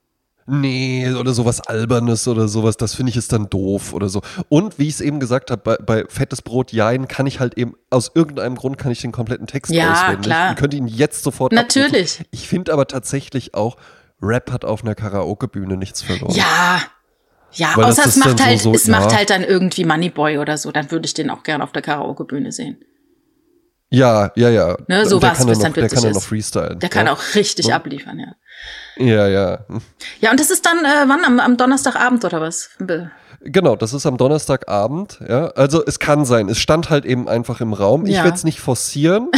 [SPEAKER 1] Nee, oder sowas Albernes oder sowas, das finde ich ist dann doof oder so. Und wie ich es eben gesagt habe, bei, bei Fettes Brot Jein kann ich halt eben, aus irgendeinem Grund kann ich den kompletten Text
[SPEAKER 2] ja,
[SPEAKER 1] auswendig.
[SPEAKER 2] Klar.
[SPEAKER 1] Und könnte ihn jetzt sofort
[SPEAKER 2] Natürlich.
[SPEAKER 1] Abrufen. Ich finde aber tatsächlich auch, Rap hat auf einer Karaoke-Bühne nichts verloren.
[SPEAKER 2] Ja, ja, Weil außer es macht halt, so, so, es ja. macht halt dann irgendwie Moneyboy oder so, dann würde ich den auch gerne auf der Karaoke-Bühne sehen.
[SPEAKER 1] Ja, ja, ja.
[SPEAKER 2] Ne, so was,
[SPEAKER 1] der kann,
[SPEAKER 2] bis
[SPEAKER 1] noch,
[SPEAKER 2] dann
[SPEAKER 1] der kann
[SPEAKER 2] ja
[SPEAKER 1] noch freestylen.
[SPEAKER 2] Der kann
[SPEAKER 1] ja.
[SPEAKER 2] auch richtig ja. abliefern, ja.
[SPEAKER 1] Ja, ja.
[SPEAKER 2] Ja, und das ist dann äh, wann? Am, am Donnerstagabend oder was?
[SPEAKER 1] Genau, das ist am Donnerstagabend, ja. Also es kann sein, es stand halt eben einfach im Raum. Ich werde es nicht forcieren.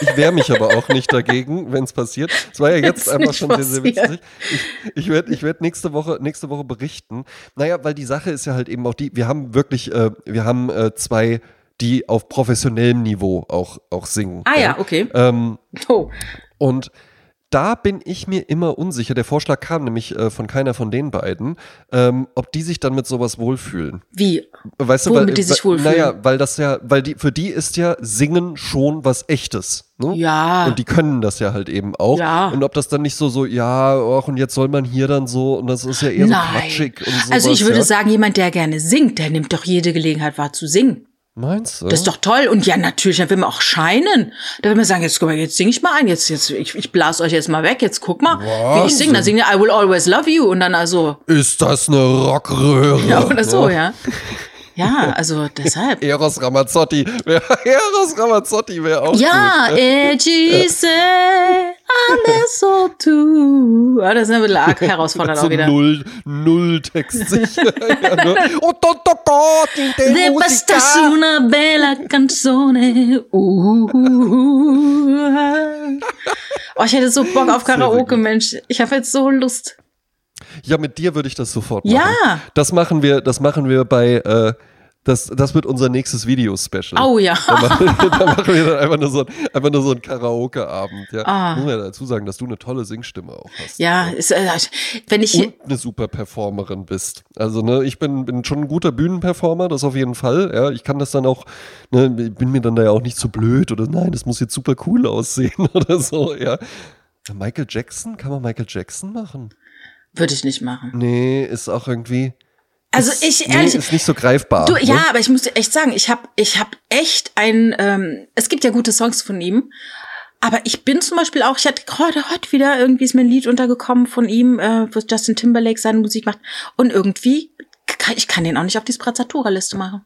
[SPEAKER 1] Ich wehre mich aber auch nicht dagegen, *laughs* wenn es passiert. Es war ja jetzt, einfach schon sehr, sehr witzig. Ich, ich werde ich werd nächste, Woche, nächste Woche berichten. Naja, weil die Sache ist ja halt eben auch die, wir haben wirklich, äh, wir haben äh, zwei die auf professionellem Niveau auch, auch singen.
[SPEAKER 2] Ah ja, okay.
[SPEAKER 1] Ähm,
[SPEAKER 2] oh.
[SPEAKER 1] Und da bin ich mir immer unsicher. Der Vorschlag kam nämlich äh, von keiner von den beiden, ähm, ob die sich dann mit sowas wohlfühlen.
[SPEAKER 2] Wie?
[SPEAKER 1] Weißt du,
[SPEAKER 2] Womit
[SPEAKER 1] weil,
[SPEAKER 2] die sich wohlfühlen?
[SPEAKER 1] Naja, weil das ja, weil die, für die ist ja Singen schon was Echtes. Ne?
[SPEAKER 2] Ja.
[SPEAKER 1] Und die können das ja halt eben auch.
[SPEAKER 2] Ja.
[SPEAKER 1] Und ob das dann nicht so, so, ja, ach, und jetzt soll man hier dann so, und das ist ja eher
[SPEAKER 2] Nein.
[SPEAKER 1] so quatschig und so.
[SPEAKER 2] Also ich würde
[SPEAKER 1] ja?
[SPEAKER 2] sagen, jemand, der gerne singt, der nimmt doch jede Gelegenheit wahr zu singen.
[SPEAKER 1] Meinst du?
[SPEAKER 2] Das ist doch toll. Und ja, natürlich, dann will man auch scheinen. Da will man sagen, jetzt guck mal, jetzt singe ich mal ein, jetzt, jetzt, ich, ich blas euch jetzt mal weg, jetzt guck mal,
[SPEAKER 1] Wahnsinn.
[SPEAKER 2] wie ich singe. Dann singe ich I will always love you und dann also.
[SPEAKER 1] Ist das eine Rockröhre?
[SPEAKER 2] Ja, oder so, ja. Ja, also deshalb. *laughs*
[SPEAKER 1] Eros Ramazzotti. *laughs* Eros Ramazzotti wäre auch
[SPEAKER 2] Ja,
[SPEAKER 1] gut.
[SPEAKER 2] e ci se adesso tu. Ah, das ist ein bisschen *laughs* arg herausfordernd auch wieder.
[SPEAKER 1] null, null Text sicher. ja, ne? Oh, to, to, to, di, de
[SPEAKER 2] bastas una bella canzone. Uh. Oh, ich hätte so Bock auf Karaoke. Mensch. Ich habe jetzt so Lust.
[SPEAKER 1] Ja, mit dir würde ich das sofort machen.
[SPEAKER 2] Ja.
[SPEAKER 1] Das machen wir, das machen wir bei, äh, das, das wird unser nächstes Video-Special.
[SPEAKER 2] Oh ja.
[SPEAKER 1] Da machen, *laughs* da machen wir dann einfach nur so, ein- einfach nur so einen Karaoke-Abend. Ja.
[SPEAKER 2] Ah.
[SPEAKER 1] Muss man ja dazu sagen, dass du eine tolle Singstimme auch hast.
[SPEAKER 2] Ja, ist, äh, wenn ich
[SPEAKER 1] Und eine super Performerin bist. Also, ne, ich bin, bin schon ein guter Bühnenperformer, das auf jeden Fall. Ja, ich kann das dann auch, ne, bin mir dann da ja auch nicht zu blöd oder nein, das muss jetzt super cool aussehen *laughs* oder so, ja. Michael Jackson? Kann man Michael Jackson machen?
[SPEAKER 2] Würde ich nicht machen.
[SPEAKER 1] Nee, ist auch irgendwie.
[SPEAKER 2] Also
[SPEAKER 1] ist,
[SPEAKER 2] ich
[SPEAKER 1] nee,
[SPEAKER 2] ehrlich,
[SPEAKER 1] ist nicht so greifbar.
[SPEAKER 2] Du,
[SPEAKER 1] ne?
[SPEAKER 2] ja, aber ich muss dir echt sagen, ich habe ich hab echt ein, ähm, es gibt ja gute Songs von ihm, aber ich bin zum Beispiel auch, ich hatte gerade heute wieder irgendwie ist mir ein Lied untergekommen von ihm, äh, wo Justin Timberlake seine Musik macht und irgendwie, kann, ich kann den auch nicht auf die Sprezzatura-Liste machen.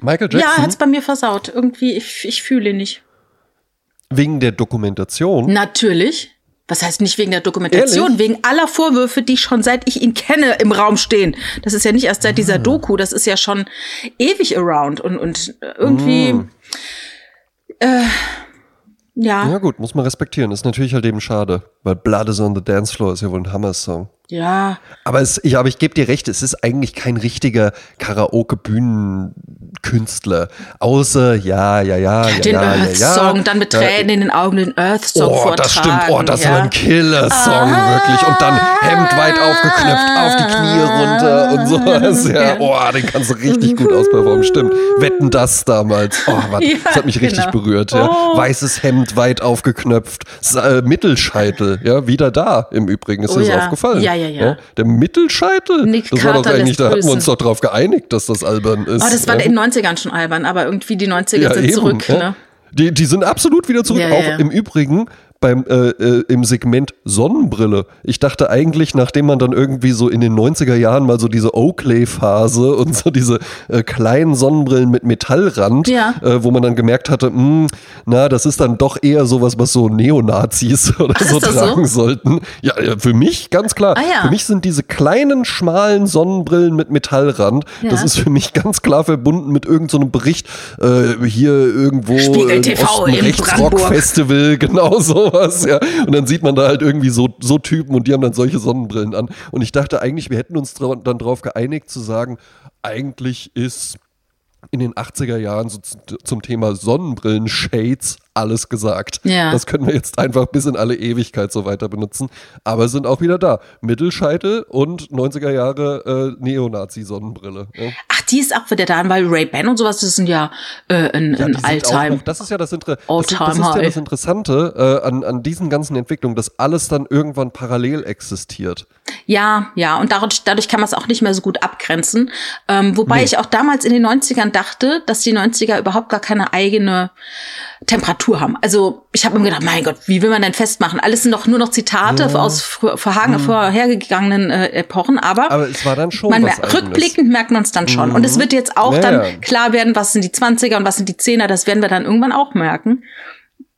[SPEAKER 1] Michael
[SPEAKER 2] Ja,
[SPEAKER 1] Jackson,
[SPEAKER 2] hat's bei mir versaut. Irgendwie, ich, ich fühle ihn nicht.
[SPEAKER 1] wegen der Dokumentation.
[SPEAKER 2] Natürlich. Was heißt nicht wegen der Dokumentation,
[SPEAKER 1] Ehrlich?
[SPEAKER 2] wegen aller Vorwürfe, die schon seit ich ihn kenne im Raum stehen. Das ist ja nicht erst seit dieser
[SPEAKER 1] Ah.
[SPEAKER 2] Doku, das ist ja schon ewig around und, und irgendwie,
[SPEAKER 1] Mm.
[SPEAKER 2] äh, ja,
[SPEAKER 1] Ja, gut, muss man respektieren. Ist natürlich halt eben schade, weil Blood is on the Dance Floor ist ja wohl ein Hammer-Song.
[SPEAKER 2] Ja,
[SPEAKER 1] Aber, es, ja, aber ich gebe dir recht, es ist eigentlich kein richtiger Karaoke-Bühnenkünstler. Außer, ja, ja, ja, ja,
[SPEAKER 2] den
[SPEAKER 1] ja, ja, ja.
[SPEAKER 2] Earth-Song, dann mit
[SPEAKER 1] Ja,
[SPEAKER 2] Tränen in den Augen den Earth-Song
[SPEAKER 1] Oh,
[SPEAKER 2] vortragen.
[SPEAKER 1] das stimmt. Oh, das
[SPEAKER 2] ja.
[SPEAKER 1] war ein Killer-Song, wirklich. Und dann Hemd weit aufgeknöpft, auf die Knie runter und sowas. Ja, oh, den kannst du richtig gut ausperformen. Stimmt. Wetten das damals. Oh,
[SPEAKER 2] Ja,
[SPEAKER 1] das hat mich richtig
[SPEAKER 2] genau.
[SPEAKER 1] berührt. Ja.
[SPEAKER 2] Oh.
[SPEAKER 1] Weißes Hemd weit aufgeknöpft. Äh, Mittelscheitel, ja, wieder da im Übrigen. Ist
[SPEAKER 2] Oh
[SPEAKER 1] dir das aufgefallen?
[SPEAKER 2] Ja, ja, ja.
[SPEAKER 1] Der Mittelscheitel?
[SPEAKER 2] Nick
[SPEAKER 1] das war doch eigentlich, da hatten wir uns doch drauf geeinigt, dass das albern ist.
[SPEAKER 2] Oh, das war
[SPEAKER 1] ja.
[SPEAKER 2] in den 90ern schon albern, aber irgendwie die 90er
[SPEAKER 1] Ja,
[SPEAKER 2] sind
[SPEAKER 1] eben,
[SPEAKER 2] zurück, ne?
[SPEAKER 1] Die, die sind absolut wieder zurück.
[SPEAKER 2] Ja,
[SPEAKER 1] auch im Übrigen beim äh, äh, im Segment Sonnenbrille. Ich dachte eigentlich, nachdem man dann irgendwie so in den 90er Jahren mal so diese Oakley-Phase *laughs* und so diese äh, kleinen Sonnenbrillen mit Metallrand,
[SPEAKER 2] Ja.
[SPEAKER 1] äh, wo man dann gemerkt hatte, mh, na, das ist dann doch eher sowas, was so Neonazis *laughs* oder
[SPEAKER 2] Ach,
[SPEAKER 1] so
[SPEAKER 2] das
[SPEAKER 1] tragen
[SPEAKER 2] so?
[SPEAKER 1] sollten. Ja, für mich ganz klar.
[SPEAKER 2] Ah, ja.
[SPEAKER 1] Für mich sind diese kleinen, schmalen Sonnenbrillen mit Metallrand, das
[SPEAKER 2] Ja.
[SPEAKER 1] ist für mich ganz klar verbunden mit irgendeinem so einem Bericht äh, hier irgendwo
[SPEAKER 2] Spiegel
[SPEAKER 1] im
[SPEAKER 2] TV
[SPEAKER 1] Osten
[SPEAKER 2] in
[SPEAKER 1] Rechtsrock
[SPEAKER 2] Brandenburg.
[SPEAKER 1] Festival, *laughs* genau sowas, ja. Und dann sieht man da halt irgendwie so, so Typen und die haben dann solche Sonnenbrillen an. Und ich dachte eigentlich, wir hätten uns dann darauf geeinigt zu sagen, eigentlich ist in den 80er Jahren so zu- zum Thema Sonnenbrillen-Shades alles gesagt.
[SPEAKER 2] Ja.
[SPEAKER 1] Das können wir jetzt einfach bis in alle Ewigkeit so weiter benutzen. Aber sind auch wieder da. Mittelscheitel und 90er Jahre äh, Neonazi-Sonnenbrille. Ja.
[SPEAKER 2] Ach, die ist auch wieder da, weil Ray-Ban und sowas, das sind ja äh, ein,
[SPEAKER 1] Ja,
[SPEAKER 2] ein Alltime.
[SPEAKER 1] noch- Das ist ja das, Inter das, das, ist ja das Interessante äh, an, an diesen ganzen Entwicklungen, dass alles dann irgendwann parallel existiert.
[SPEAKER 2] Ja, ja, und dadurch, dadurch kann man es auch nicht mehr so gut abgrenzen. Ähm, wobei
[SPEAKER 1] Nee.
[SPEAKER 2] ich auch damals in den 90ern dachte, dass die 90er überhaupt gar keine eigene Temperatur haben. Also ich habe mir gedacht, mein Gott, wie will man denn festmachen? Alles sind doch nur noch Zitate aus frü- vorhagen, vorhergegangenen äh, Epochen, aber.
[SPEAKER 1] Aber es war dann schon
[SPEAKER 2] man mer rückblickend merkt man es dann schon. Und es wird jetzt auch
[SPEAKER 1] Ja,
[SPEAKER 2] dann
[SPEAKER 1] ja.
[SPEAKER 2] klar werden, was sind die 20er und was sind die 10er, das werden wir dann irgendwann auch merken.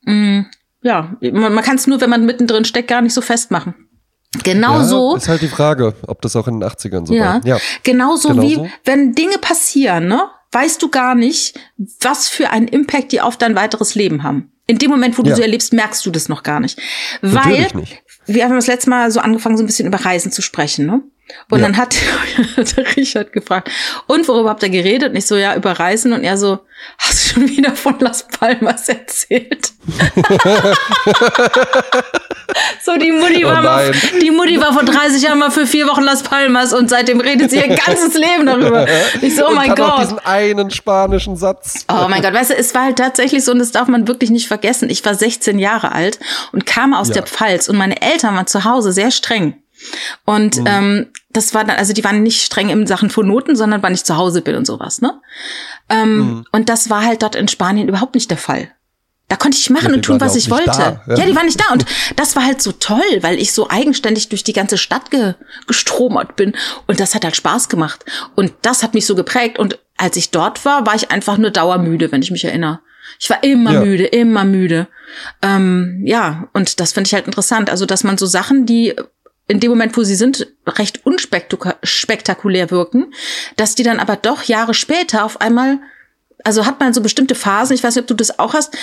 [SPEAKER 2] Mm, ja, man, man kann es nur, wenn man mittendrin steckt, gar nicht so festmachen. Genau
[SPEAKER 1] Ja,
[SPEAKER 2] so.
[SPEAKER 1] Ist halt die Frage, ob das auch in den 80ern so
[SPEAKER 2] Ja,
[SPEAKER 1] war. Ja.
[SPEAKER 2] genauso
[SPEAKER 1] Genau
[SPEAKER 2] wie wenn Dinge passieren, ne, weißt du gar nicht, was für einen Impact die auf dein weiteres Leben haben. In dem Moment, wo du
[SPEAKER 1] Ja.
[SPEAKER 2] sie erlebst, merkst du das noch gar nicht. Weil
[SPEAKER 1] Natürlich nicht.
[SPEAKER 2] wir haben das letzte Mal so angefangen, so ein bisschen über Reisen zu sprechen, ne? Und
[SPEAKER 1] Ja.
[SPEAKER 2] dann hat *laughs* der Richard gefragt, und worüber habt ihr geredet? Und ich so, ja, über Reisen. Und er so, hast du schon wieder von Las Palmas erzählt? *laughs* so, die Mutti,
[SPEAKER 1] Oh
[SPEAKER 2] war mal, die Mutti war vor 30 Jahren mal für vier Wochen Las Palmas und seitdem redet sie ihr ganzes Leben darüber. *laughs* Ich so, oh mein
[SPEAKER 1] kann auch
[SPEAKER 2] Gott.
[SPEAKER 1] diesen einen spanischen Satz.
[SPEAKER 2] Oh mein Gott, weißt du, es war halt tatsächlich so, und das darf man wirklich nicht vergessen. Ich war 16 Jahre alt und kam aus
[SPEAKER 1] Ja.
[SPEAKER 2] der Pfalz und meine Eltern waren zu Hause sehr streng. Und
[SPEAKER 1] Mhm.
[SPEAKER 2] ähm, das war dann, also die waren nicht streng in Sachen von Noten, sondern wann ich zu Hause bin und sowas, ne? Ähm,
[SPEAKER 1] Mhm.
[SPEAKER 2] Und das war halt dort in Spanien überhaupt nicht der Fall. Da konnte ich machen
[SPEAKER 1] Ja,
[SPEAKER 2] und tun, was ich wollte.
[SPEAKER 1] da, ja.
[SPEAKER 2] ja. die waren nicht da. Und das war halt so toll, weil ich so eigenständig durch die ganze Stadt ge gestromert bin. Und das hat halt Spaß gemacht. Und das hat mich so geprägt. Und als ich dort war, war ich einfach nur dauermüde, wenn ich mich erinnere. Ich war immer
[SPEAKER 1] Ja.
[SPEAKER 2] müde, immer müde. Ähm, ja, und das finde ich halt interessant. Also, dass man so Sachen, die in dem Moment, wo sie sind, recht unspektakulär wirken, dass die dann aber doch Jahre später auf einmal, also hat man so bestimmte Phasen, ich weiß nicht, ob du das auch hast.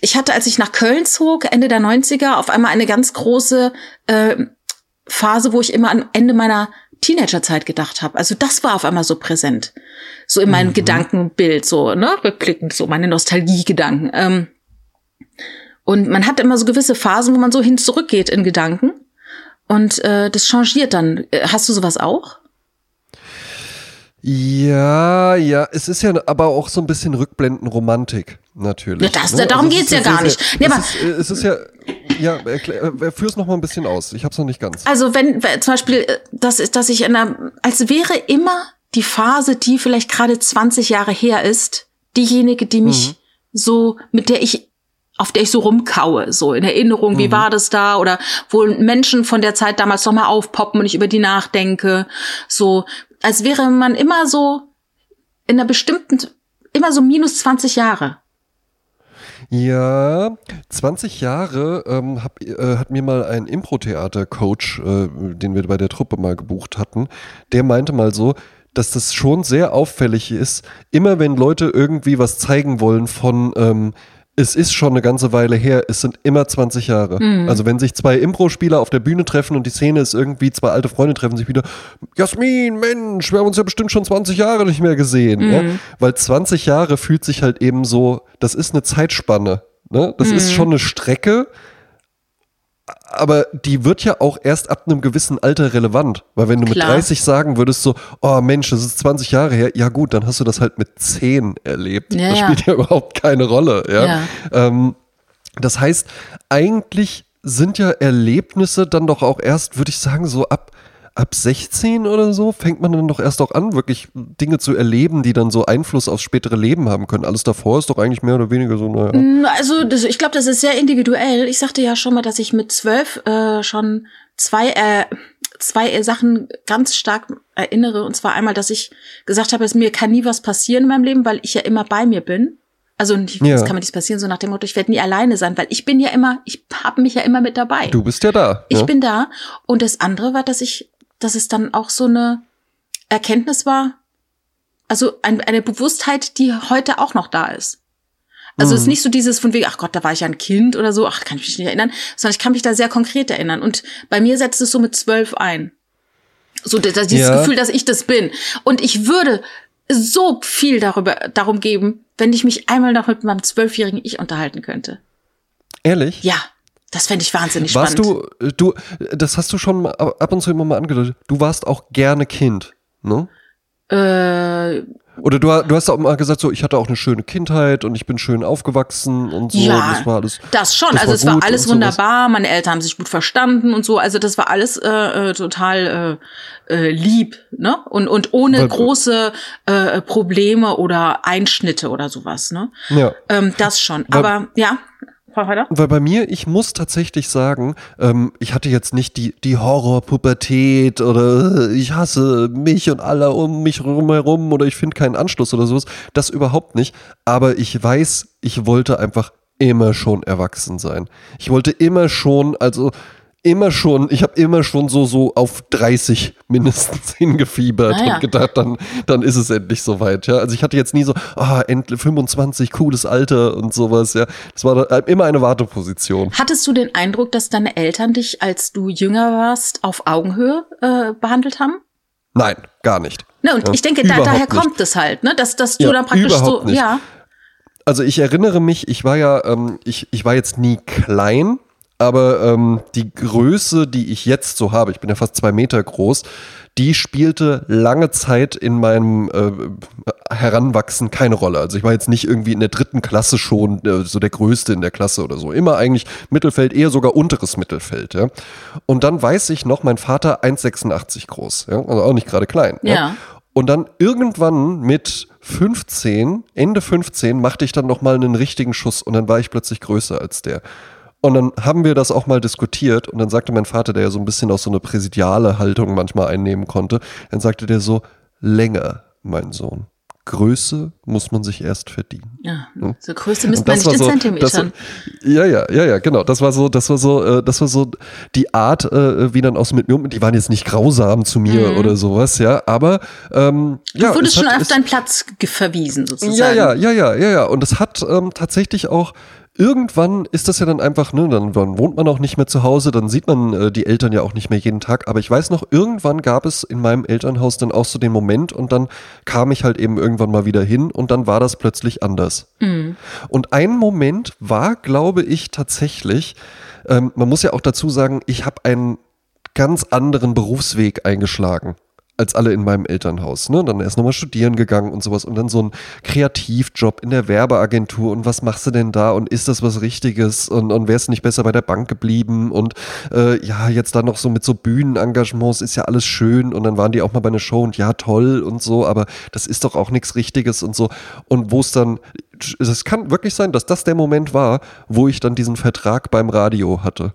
[SPEAKER 2] Ich hatte, als ich nach Köln zog, Ende der 90er, auf einmal eine ganz große äh, Phase, wo ich immer am Ende meiner Teenagerzeit gedacht habe. Also das war auf einmal so präsent. So in meinem Gedankenbild, so, ne, rückblickend, so meine Nostalgiegedanken. Ähm, und man hat immer so gewisse Phasen, wo man so hin zurückgeht in Gedanken. Und äh, das changiert dann. Äh, Hast du sowas auch?
[SPEAKER 1] Ja, ja, es ist ja aber auch so ein bisschen Rückblendenromantik, natürlich.
[SPEAKER 2] Ja, das-
[SPEAKER 1] ne?
[SPEAKER 2] darum
[SPEAKER 1] es
[SPEAKER 2] geht's ja gar nicht.
[SPEAKER 1] Sehr,
[SPEAKER 2] Nee,
[SPEAKER 1] es,
[SPEAKER 2] aber-
[SPEAKER 1] ist, äh, es ist ja, ja, erklär, äh, führ's noch mal ein bisschen aus. Ich hab's noch nicht ganz.
[SPEAKER 2] Also wenn zum Beispiel, das ist, dass ich in einer, als wäre immer die Phase, die vielleicht gerade 20 Jahre her ist, diejenige, die mich so, mit der ich auf der ich so rumkaue, so in Erinnerung, wie war das da? Oder wo Menschen von der Zeit damals noch mal aufpoppen und ich über die nachdenke, so. Als wäre man immer so in einer bestimmten, immer so minus 20 Jahre.
[SPEAKER 1] Ja, 20 Jahre ähm, hab, äh, hat mir mal ein Impro-Theater-Coach, äh, den wir bei der Truppe mal gebucht hatten, der meinte mal so, dass das schon sehr auffällig ist, immer wenn Leute irgendwie was zeigen wollen von, ähm, es ist schon eine ganze Weile her, es sind immer 20 Jahre. Also wenn sich zwei Impro-Spieler auf der Bühne treffen und die Szene ist irgendwie, zwei alte Freunde treffen sich wieder, Jasmin, Mensch, wir haben uns ja bestimmt schon 20 Jahre nicht mehr gesehen. Ja? Weil 20 Jahre fühlt sich halt eben so, das ist eine Zeitspanne. Ne? Das ist schon eine Strecke, aber die wird ja auch erst ab einem gewissen Alter relevant. Weil wenn du
[SPEAKER 2] Klar.
[SPEAKER 1] mit 30 sagen würdest so, oh Mensch, das ist 20 Jahre her, ja gut, dann hast du das halt mit 10 erlebt.
[SPEAKER 2] Ja,
[SPEAKER 1] das
[SPEAKER 2] ja.
[SPEAKER 1] spielt ja überhaupt keine Rolle. Ja?
[SPEAKER 2] Ja.
[SPEAKER 1] Ähm, das heißt, eigentlich sind ja Erlebnisse dann doch auch erst, würde ich sagen, so ab, ab 16 oder so, fängt man dann doch erst auch an, wirklich Dinge zu erleben, die dann so Einfluss aufs spätere Leben haben können. Alles davor ist doch eigentlich mehr oder weniger so, naja.
[SPEAKER 2] Mm, Also das, ich glaube, das ist sehr individuell. Ich sagte ja schon mal, dass ich mit zwölf äh, schon zwei äh, zwei Sachen ganz stark erinnere. Und zwar einmal, dass ich gesagt habe, es mir kann nie was passieren in meinem Leben, weil ich ja immer bei mir bin. Also nicht,
[SPEAKER 1] Ja.
[SPEAKER 2] es kann mir nichts passieren, so nach dem Motto, ich werde nie alleine sein, weil ich bin ja immer, ich habe mich ja immer mit dabei.
[SPEAKER 1] Du bist ja da.
[SPEAKER 2] Ich
[SPEAKER 1] ne?
[SPEAKER 2] bin da. Und das andere war, dass ich, dass es dann auch so eine Erkenntnis war, also ein, eine Bewusstheit, die heute auch noch da ist. Also es ist nicht so dieses von wegen, ach Gott, da war ich ja ein Kind oder so, ach, kann ich mich nicht erinnern, sondern ich kann mich da sehr konkret erinnern. Und bei mir setzt es so mit zwölf ein. So das- dieses
[SPEAKER 1] Ja.
[SPEAKER 2] Gefühl, dass ich das bin. Und ich würde so viel darüber, darum geben, wenn ich mich einmal noch mit meinem zwölfjährigen Ich unterhalten könnte.
[SPEAKER 1] Ehrlich?
[SPEAKER 2] Ja, das fände ich wahnsinnig
[SPEAKER 1] Warst
[SPEAKER 2] spannend.
[SPEAKER 1] du, äh, du, das hast du schon ab und zu immer mal angedeutet, du warst auch gerne Kind, ne?
[SPEAKER 2] Äh,
[SPEAKER 1] Oder du, du hast auch mal gesagt, so, ich hatte auch eine schöne Kindheit und ich bin schön aufgewachsen und so.
[SPEAKER 2] Ja,
[SPEAKER 1] und das war alles.
[SPEAKER 2] Das schon,
[SPEAKER 1] das
[SPEAKER 2] also
[SPEAKER 1] war
[SPEAKER 2] es war alles
[SPEAKER 1] und sowas.
[SPEAKER 2] wunderbar, meine Eltern haben sich gut verstanden und so, also das war alles äh, äh, total äh, äh, lieb, ne? Und und ohne
[SPEAKER 1] Weil-
[SPEAKER 2] große äh, Probleme oder Einschnitte oder sowas, ne?
[SPEAKER 1] Ja.
[SPEAKER 2] Ähm, das schon.
[SPEAKER 1] Weil-
[SPEAKER 2] Aber ja.
[SPEAKER 1] Weil bei mir, ich muss tatsächlich sagen, ähm, ich hatte jetzt nicht die, die Horrorpubertät oder äh, ich hasse mich und alle um mich herum oder ich finde keinen Anschluss oder sowas. Das überhaupt nicht. Aber ich weiß, ich wollte einfach immer schon erwachsen sein. Ich wollte immer schon, also immer schon, ich habe immer schon so so auf 30 mindestens *laughs* hingefiebert
[SPEAKER 2] Ah ja.
[SPEAKER 1] und gedacht, dann, dann ist es endlich soweit. Ja? Also ich hatte jetzt nie so, ah, endlich 25, cooles Alter und sowas. Ja, das war da, immer eine Warteposition.
[SPEAKER 2] Hattest du den Eindruck, dass deine Eltern dich, als du jünger warst, auf Augenhöhe äh, behandelt haben?
[SPEAKER 1] Nein, gar nicht.
[SPEAKER 2] Ne, und
[SPEAKER 1] Ja,
[SPEAKER 2] ich denke, da, daher
[SPEAKER 1] nicht.
[SPEAKER 2] kommt es halt, ne? Dass, dass du
[SPEAKER 1] Ja,
[SPEAKER 2] dann praktisch so,
[SPEAKER 1] nicht.
[SPEAKER 2] ja.
[SPEAKER 1] Also ich erinnere mich, ich war ja, ähm, ich, ich war jetzt nie klein, aber ähm, die Größe, die ich jetzt so habe, ich bin ja fast zwei Meter groß, die spielte lange Zeit in meinem äh, Heranwachsen keine Rolle. Also ich war jetzt nicht irgendwie in der dritten Klasse schon äh, so der Größte in der Klasse oder so. Immer eigentlich Mittelfeld, eher sogar unteres Mittelfeld. Ja? Und dann weiß ich noch, mein Vater 1,86 groß, ja? also auch nicht gerade klein.
[SPEAKER 2] Ja.
[SPEAKER 1] Und dann irgendwann mit 15, Ende 15, machte ich dann nochmal einen richtigen Schuss und dann war ich plötzlich größer als der. Und dann haben wir das auch mal diskutiert und dann sagte mein Vater, der ja so ein bisschen auch so eine präsidiale Haltung manchmal einnehmen konnte, dann sagte der so, länger, mein Sohn. Größe muss man sich erst verdienen.
[SPEAKER 2] Ja, so Größe misst man nicht in
[SPEAKER 1] so,
[SPEAKER 2] Zentimetern.
[SPEAKER 1] Das, ja, ja, ja, ja, genau. Das war so, das war so, äh, das war so die Art, äh, wie dann aus mit mir um. Die waren jetzt nicht grausam zu mir mhm. oder sowas, ja, aber ähm,
[SPEAKER 2] du
[SPEAKER 1] ja,
[SPEAKER 2] wurdest schon hat, auf deinen Platz verwiesen sozusagen.
[SPEAKER 1] Ja, ja, ja, ja, ja, ja. Und es hat ähm, tatsächlich auch irgendwann ist das ja dann einfach, ne, dann, dann, wohnt man auch nicht mehr zu Hause, dann sieht man äh, die Eltern ja auch nicht mehr jeden Tag. Aber ich weiß noch, irgendwann gab es in meinem Elternhaus dann auch so den Moment und dann kam ich halt eben irgendwann mal wieder hin und dann war das plötzlich anders. Mhm. Und ein Moment war, glaube ich, tatsächlich, ähm, man muss ja auch dazu sagen, ich habe einen ganz anderen Berufsweg eingeschlagen als alle in meinem Elternhaus. Ne? Dann erst nochmal studieren gegangen und sowas und dann so ein Kreativjob in der Werbeagentur und was machst du denn da und ist das was Richtiges und, und wärst du nicht besser bei der Bank geblieben und äh, ja, jetzt dann noch so mit so Bühnenengagements ist ja alles schön und dann waren die auch mal bei einer Show und ja, toll und so, aber das ist doch auch nichts Richtiges und so. Und wo es dann, es kann wirklich sein, dass das der Moment war, wo ich dann diesen Vertrag beim Radio hatte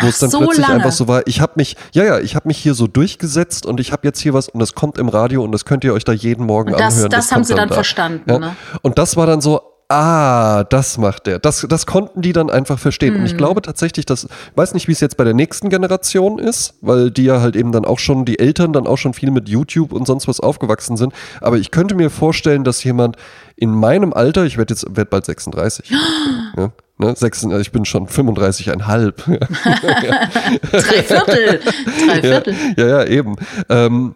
[SPEAKER 1] wo es dann so plötzlich lange. einfach so war, ich habe mich, ja, ja, ich habe mich hier so durchgesetzt und ich habe jetzt hier was und das kommt im Radio und das könnt ihr euch da jeden Morgen
[SPEAKER 2] das,
[SPEAKER 1] anhören.
[SPEAKER 2] Das, das haben sie dann, dann da. verstanden. Ja? Ne?
[SPEAKER 1] Und das war dann so, ah, das macht der. Das, das konnten die dann einfach verstehen. Mhm. Und ich mhm. glaube tatsächlich, dass, ich weiß nicht, wie es jetzt bei der nächsten Generation ist, weil die ja halt eben dann auch schon, die Eltern dann auch schon viel mit YouTube und sonst was aufgewachsen sind. Aber ich könnte mir vorstellen, dass jemand in meinem Alter, ich werde jetzt, werd bald 36, *gasps* ja, Ne, sechs, äh, ich bin schon 35,5. *laughs* *laughs*
[SPEAKER 2] Drei Viertel. Drei Viertel.
[SPEAKER 1] Ja, ja, ja eben. Ähm,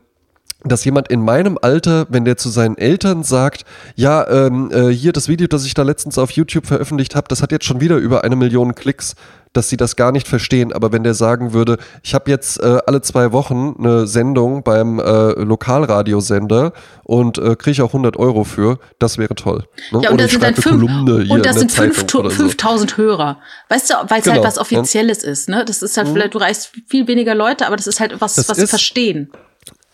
[SPEAKER 1] dass jemand in meinem Alter, wenn der zu seinen Eltern sagt, ja, ähm, äh, hier das Video, das ich da letztens auf YouTube veröffentlicht habe, das hat jetzt schon wieder über eine Million Klicks, dass sie das gar nicht verstehen. Aber wenn der sagen würde, ich habe jetzt äh, alle zwei Wochen eine Sendung beim äh, Lokalradiosender und äh, kriege auch 100 Euro für, das wäre toll.
[SPEAKER 2] Ne? Ja, und, das sind dann fünf, und das sind 5000 so. Hörer. Weißt du, weil es genau. halt was Offizielles ja. ist. Ne? Das ist halt mhm. vielleicht, du reichst viel weniger Leute, aber das ist halt was, das was sie verstehen.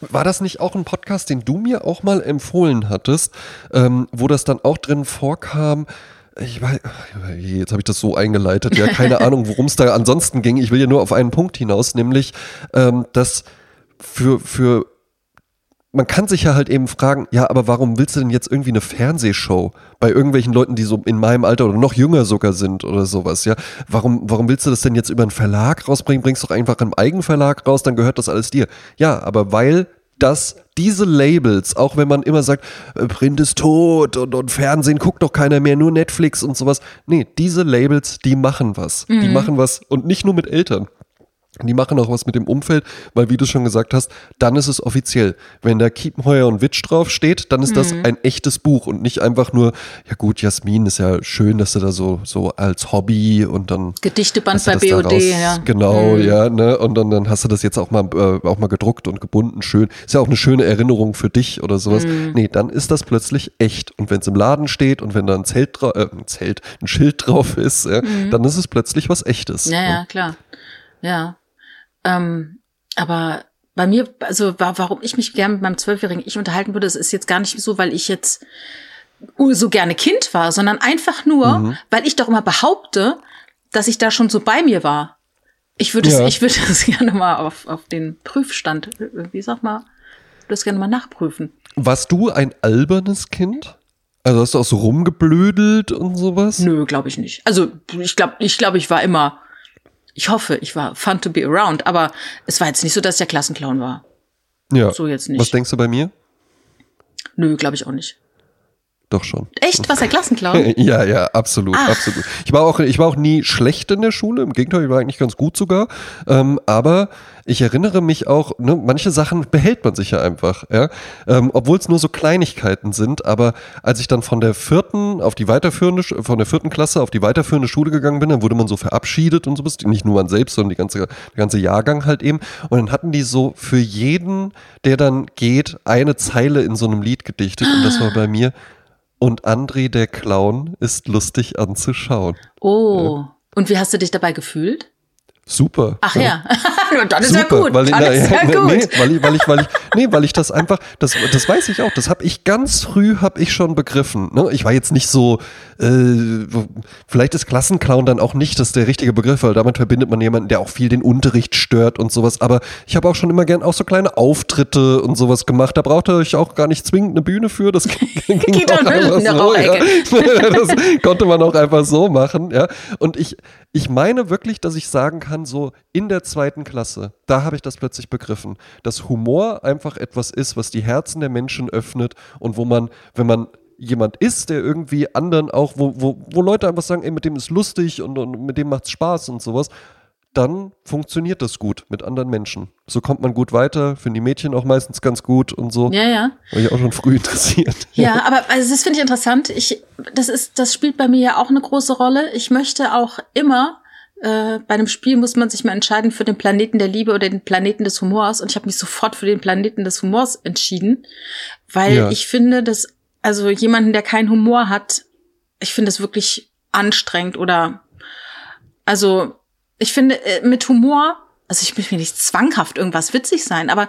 [SPEAKER 1] War das nicht auch ein Podcast, den du mir auch mal empfohlen hattest, ähm, wo das dann auch drin vorkam? Ich weiß, jetzt habe ich das so eingeleitet, ja, keine *laughs* Ahnung, worum es da ansonsten ging. Ich will ja nur auf einen Punkt hinaus, nämlich, ähm, dass für, für man kann sich ja halt eben fragen, ja, aber warum willst du denn jetzt irgendwie eine Fernsehshow bei irgendwelchen Leuten, die so in meinem Alter oder noch jünger sogar sind oder sowas, ja? Warum, warum willst du das denn jetzt über einen Verlag rausbringen? Bringst doch einfach im Eigenverlag raus, dann gehört das alles dir. Ja, aber weil das diese Labels, auch wenn man immer sagt, äh, Print ist tot und, und Fernsehen guckt doch keiner mehr, nur Netflix und sowas. Nee, diese Labels, die machen was. Mhm. Die machen was und nicht nur mit Eltern. Die machen auch was mit dem Umfeld, weil wie du schon gesagt hast, dann ist es offiziell. Wenn da Kiepenheuer und Witsch drauf steht, dann ist mhm. das ein echtes Buch und nicht einfach nur, ja gut, Jasmin ist ja schön, dass du da so, so als Hobby und dann.
[SPEAKER 2] Gedichteband bei BOD, daraus, ja.
[SPEAKER 1] Genau, mhm. ja, ne? Und dann, dann hast du das jetzt auch mal, äh, auch mal gedruckt und gebunden, schön. Ist ja auch eine schöne Erinnerung für dich oder sowas. Mhm. Nee, dann ist das plötzlich echt. Und wenn es im Laden steht und wenn da ein Zelt, äh, ein Zelt, ein Schild *laughs* drauf ist, äh, dann ist es plötzlich was echtes.
[SPEAKER 2] Ja, ja, klar. Ja. Ähm, aber bei mir, also warum ich mich gern mit meinem zwölfjährigen Ich unterhalten würde, das ist jetzt gar nicht so, weil ich jetzt so gerne Kind war, sondern einfach nur, mhm. weil ich doch immer behaupte, dass ich da schon so bei mir war. Ich würde ja. ich würde *laughs* das gerne mal auf, auf den Prüfstand, wie sag mal, das gerne mal nachprüfen.
[SPEAKER 1] Warst du ein albernes Kind? Also hast du auch so rumgeblödelt und sowas?
[SPEAKER 2] Nö, glaube ich nicht. Also ich glaube, ich glaube, ich war immer ich hoffe, ich war fun to be around, aber es war jetzt nicht so, dass ich der Klassenclown war.
[SPEAKER 1] Ja. So jetzt nicht. Was denkst du bei mir?
[SPEAKER 2] Nö, glaube ich auch nicht.
[SPEAKER 1] Doch schon.
[SPEAKER 2] Echt? Was der Klassenclown? *laughs*
[SPEAKER 1] ja, ja, absolut, Ach. absolut. Ich war auch, ich war auch nie schlecht in der Schule. Im Gegenteil, ich war eigentlich ganz gut sogar. Ähm, aber ich erinnere mich auch, ne, manche Sachen behält man sich ja einfach, ja. Ähm, Obwohl es nur so Kleinigkeiten sind. Aber als ich dann von der vierten auf die weiterführende, von der vierten Klasse auf die weiterführende Schule gegangen bin, dann wurde man so verabschiedet und so was. Nicht nur man selbst, sondern die ganze, der ganze Jahrgang halt eben. Und dann hatten die so für jeden, der dann geht, eine Zeile in so einem Lied gedichtet. Und das war bei mir und André der Clown ist lustig anzuschauen.
[SPEAKER 2] Oh. Ja. Und wie hast du dich dabei gefühlt?
[SPEAKER 1] Super.
[SPEAKER 2] Ach ja. *laughs* dann ist Super, ja gut.
[SPEAKER 1] Weil, na,
[SPEAKER 2] ist ja *laughs*
[SPEAKER 1] nee,
[SPEAKER 2] gut.
[SPEAKER 1] Nee, weil ich, weil ich, weil ich, nee, weil ich das einfach, das, das weiß ich auch, das habe ich ganz früh, habe ich schon begriffen. Ne? Ich war jetzt nicht so, äh, vielleicht ist Klassenclown dann auch nicht das der richtige Begriff, weil damit verbindet man jemanden, der auch viel den Unterricht stört und sowas. Aber ich habe auch schon immer gern auch so kleine Auftritte und sowas gemacht. Da brauchte ich auch gar nicht zwingend eine Bühne für. Das *laughs* ging, ging auch einfach so. Ja. Das konnte man auch einfach so machen. Ja. Und ich, ich meine wirklich, dass ich sagen kann, so in der zweiten Klasse, da habe ich das plötzlich begriffen, dass Humor einfach etwas ist, was die Herzen der Menschen öffnet und wo man, wenn man jemand ist, der irgendwie anderen auch, wo, wo, wo Leute einfach sagen, ey, mit dem ist lustig und, und mit dem macht's Spaß und sowas, dann funktioniert das gut mit anderen Menschen. So kommt man gut weiter, finden die Mädchen auch meistens ganz gut und so.
[SPEAKER 2] Ja, ja.
[SPEAKER 1] War ich auch schon früh *laughs* interessiert.
[SPEAKER 2] Ja, aber also das finde ich interessant. Ich, das ist, das spielt bei mir ja auch eine große Rolle. Ich möchte auch immer äh, bei einem Spiel muss man sich mal entscheiden für den Planeten der Liebe oder den Planeten des Humors. Und ich habe mich sofort für den Planeten des Humors entschieden, weil ja. ich finde, dass also jemanden, der keinen Humor hat, ich finde es wirklich anstrengend oder also ich finde äh, mit Humor also ich möchte nicht zwanghaft irgendwas witzig sein, aber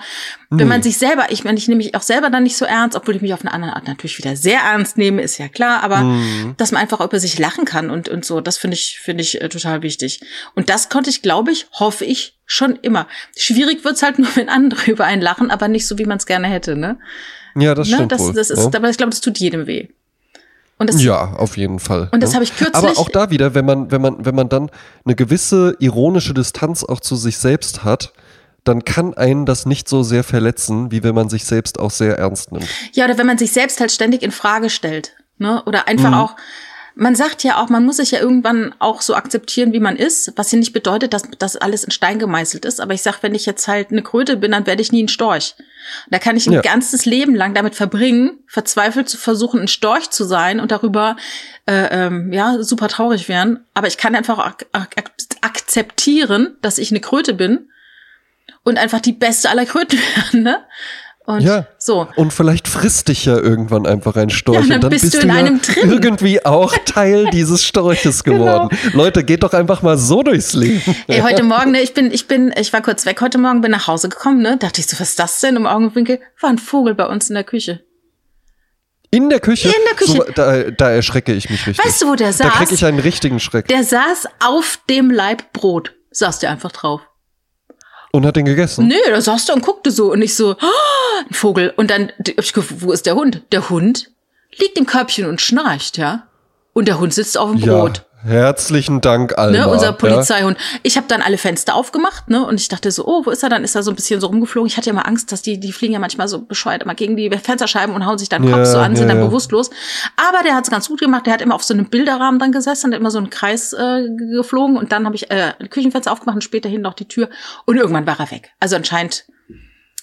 [SPEAKER 2] nee. wenn man sich selber, ich meine, ich nehme mich auch selber dann nicht so ernst, obwohl ich mich auf eine andere Art natürlich wieder sehr ernst nehme, ist ja klar, aber mhm. dass man einfach über sich lachen kann und, und so, das finde ich, finde ich äh, total wichtig. Und das konnte ich, glaube ich, hoffe ich, schon immer. Schwierig wird's halt *laughs* nur, wenn andere über einen lachen, aber nicht so, wie man es gerne hätte, ne?
[SPEAKER 1] Ja, das ne? stimmt.
[SPEAKER 2] Das,
[SPEAKER 1] wohl.
[SPEAKER 2] das ist,
[SPEAKER 1] ja.
[SPEAKER 2] aber ich glaube, das tut jedem weh.
[SPEAKER 1] Das, ja, auf jeden Fall.
[SPEAKER 2] Und das habe ich kürzlich.
[SPEAKER 1] Aber auch da wieder, wenn man, wenn man, wenn man dann eine gewisse ironische Distanz auch zu sich selbst hat, dann kann einen das nicht so sehr verletzen, wie wenn man sich selbst auch sehr ernst nimmt.
[SPEAKER 2] Ja, oder wenn man sich selbst halt ständig in Frage stellt. Ne? Oder einfach mhm. auch, man sagt ja auch, man muss sich ja irgendwann auch so akzeptieren, wie man ist, was ja nicht bedeutet, dass das alles in Stein gemeißelt ist. Aber ich sag, wenn ich jetzt halt eine Kröte bin, dann werde ich nie ein Storch. Da kann ich ein ja. ganzes Leben lang damit verbringen, verzweifelt zu versuchen, ein Storch zu sein und darüber äh, ähm, ja super traurig werden. Aber ich kann einfach ak ak akzeptieren, dass ich eine Kröte bin und einfach die beste aller Kröten *laughs* werden. Ne? Und
[SPEAKER 1] ja.
[SPEAKER 2] so.
[SPEAKER 1] Und vielleicht frisst dich ja irgendwann einfach ein Storch. Ja,
[SPEAKER 2] dann
[SPEAKER 1] und dann
[SPEAKER 2] bist,
[SPEAKER 1] bist
[SPEAKER 2] du in
[SPEAKER 1] ja
[SPEAKER 2] einem drin.
[SPEAKER 1] irgendwie auch *laughs* Teil dieses Storches
[SPEAKER 2] Genau.
[SPEAKER 1] geworden. genau. Leute, geht doch einfach mal so durchs Leben.
[SPEAKER 2] Ey, heute Morgen, ne, ich bin, ich bin, ich war kurz weg heute Morgen, bin nach Hause gekommen, ne, dachte ich so, was ist das denn? Im Augenwinkel war ein Vogel bei uns in der Küche.
[SPEAKER 1] In der Küche?
[SPEAKER 2] In der Küche.
[SPEAKER 1] So, da, da erschrecke ich mich richtig.
[SPEAKER 2] Weißt du, wo der saß?
[SPEAKER 1] Da kriege ich einen richtigen Schreck.
[SPEAKER 2] Der saß auf dem Laib Brot. Saß der einfach drauf.
[SPEAKER 1] Und hat den gegessen?
[SPEAKER 2] Nee, da saß der und guckte so und ich so, oh, ein Vogel. Und dann, hab ich gedacht, wo ist der Hund? Der Hund liegt im Körbchen und schnarcht, ja. Und der Hund sitzt auf dem Brot.
[SPEAKER 1] Ja, herzlichen Dank, Alma.
[SPEAKER 2] Ne, unser Polizeihund. Ja. Ich habe dann alle Fenster aufgemacht, ne, und ich dachte so, oh, wo ist er? Dann ist er so ein bisschen so rumgeflogen. Ich hatte ja mal Angst, dass die, die fliegen ja manchmal so bescheuert immer gegen die Fensterscheiben und hauen sich dann Kopf
[SPEAKER 1] Ja,
[SPEAKER 2] so an, sind
[SPEAKER 1] ja,
[SPEAKER 2] dann
[SPEAKER 1] ja.
[SPEAKER 2] bewusstlos. Aber der hat's ganz gut gemacht. Der hat immer auf so einem Bilderrahmen dann gesessen, hat immer so einen Kreis äh, geflogen und dann habe ich äh, ein Küchenfenster aufgemacht und später hin noch die Tür und irgendwann war er weg. Also anscheinend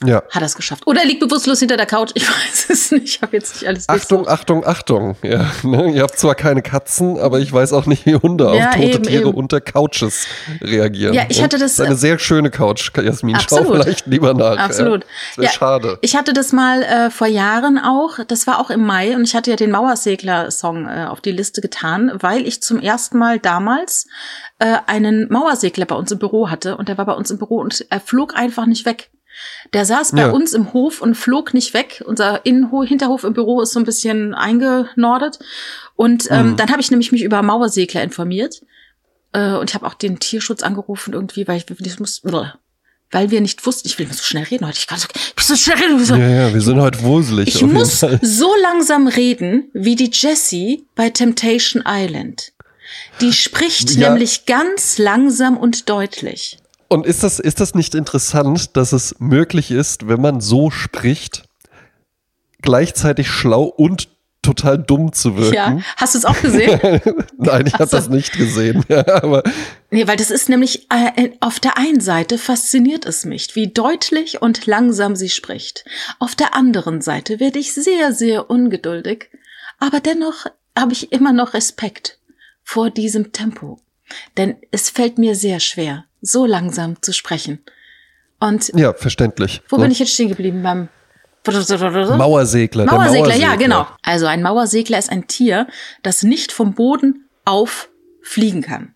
[SPEAKER 1] Ja.
[SPEAKER 2] hat er es geschafft. Oder er liegt bewusstlos hinter der Couch. Ich *laughs* weiß es nicht. Ich habe jetzt nicht alles
[SPEAKER 1] Achtung, Achtung, Achtung. Ja, *laughs* ne? Ihr habt zwar keine Katzen, aber ich weiß auch nicht, wie Hunde
[SPEAKER 2] Ja,
[SPEAKER 1] auf tote
[SPEAKER 2] eben,
[SPEAKER 1] Tiere
[SPEAKER 2] eben.
[SPEAKER 1] unter Couches reagieren.
[SPEAKER 2] Ja, ich hatte das,
[SPEAKER 1] ist eine
[SPEAKER 2] äh,
[SPEAKER 1] sehr schöne Couch, Jasmin. Schau
[SPEAKER 2] Absolut.
[SPEAKER 1] vielleicht lieber nach.
[SPEAKER 2] Absolut.
[SPEAKER 1] Ja. Das
[SPEAKER 2] Ja,
[SPEAKER 1] schade.
[SPEAKER 2] Ich hatte das mal äh, vor Jahren auch, das war auch im Mai, und ich hatte ja den Mauersegler-Song äh, auf die Liste getan, weil ich zum ersten Mal damals äh, einen Mauersegler bei uns im Büro hatte und der war bei uns im Büro und er flog einfach nicht weg. Der saß bei
[SPEAKER 1] Ja.
[SPEAKER 2] uns im Hof und flog nicht weg. Unser Innenhof, Hinterhof im Büro ist so ein bisschen eingenordet. Und ähm,
[SPEAKER 1] Mhm.
[SPEAKER 2] dann habe ich nämlich mich über Mauersegler informiert. Äh, und ich habe auch den Tierschutz angerufen irgendwie, weil ich, ich muss, weil wir nicht wussten, ich will so schnell reden heute. Ich kann so, ich so schnell reden. So,
[SPEAKER 1] Ja, ja, wir sind heute wuselig.
[SPEAKER 2] ich muss
[SPEAKER 1] Fall.
[SPEAKER 2] so langsam reden wie die Jessie bei Temptation Island. Die spricht
[SPEAKER 1] Ja.
[SPEAKER 2] nämlich ganz langsam und deutlich.
[SPEAKER 1] Und ist das, ist das nicht interessant, dass es möglich ist, wenn man so spricht, gleichzeitig schlau und total dumm zu wirken?
[SPEAKER 2] Ja, hast du es auch gesehen? *laughs*
[SPEAKER 1] Nein, ich habe das nicht gesehen. *laughs* Ja, aber
[SPEAKER 2] nee, weil das ist nämlich äh, auf der einen Seite fasziniert es mich, wie deutlich und langsam sie spricht. Auf der anderen Seite werde ich sehr, sehr ungeduldig, aber dennoch habe ich immer noch Respekt vor diesem Tempo, denn es fällt mir sehr schwer, so langsam zu sprechen. Und
[SPEAKER 1] ja, verständlich.
[SPEAKER 2] wo
[SPEAKER 1] Ne?
[SPEAKER 2] bin ich jetzt stehen geblieben beim
[SPEAKER 1] Mauersegler. der
[SPEAKER 2] Mauersegler, ja, genau. Also ein Mauersegler ist ein Tier, das nicht vom Boden auf fliegen kann,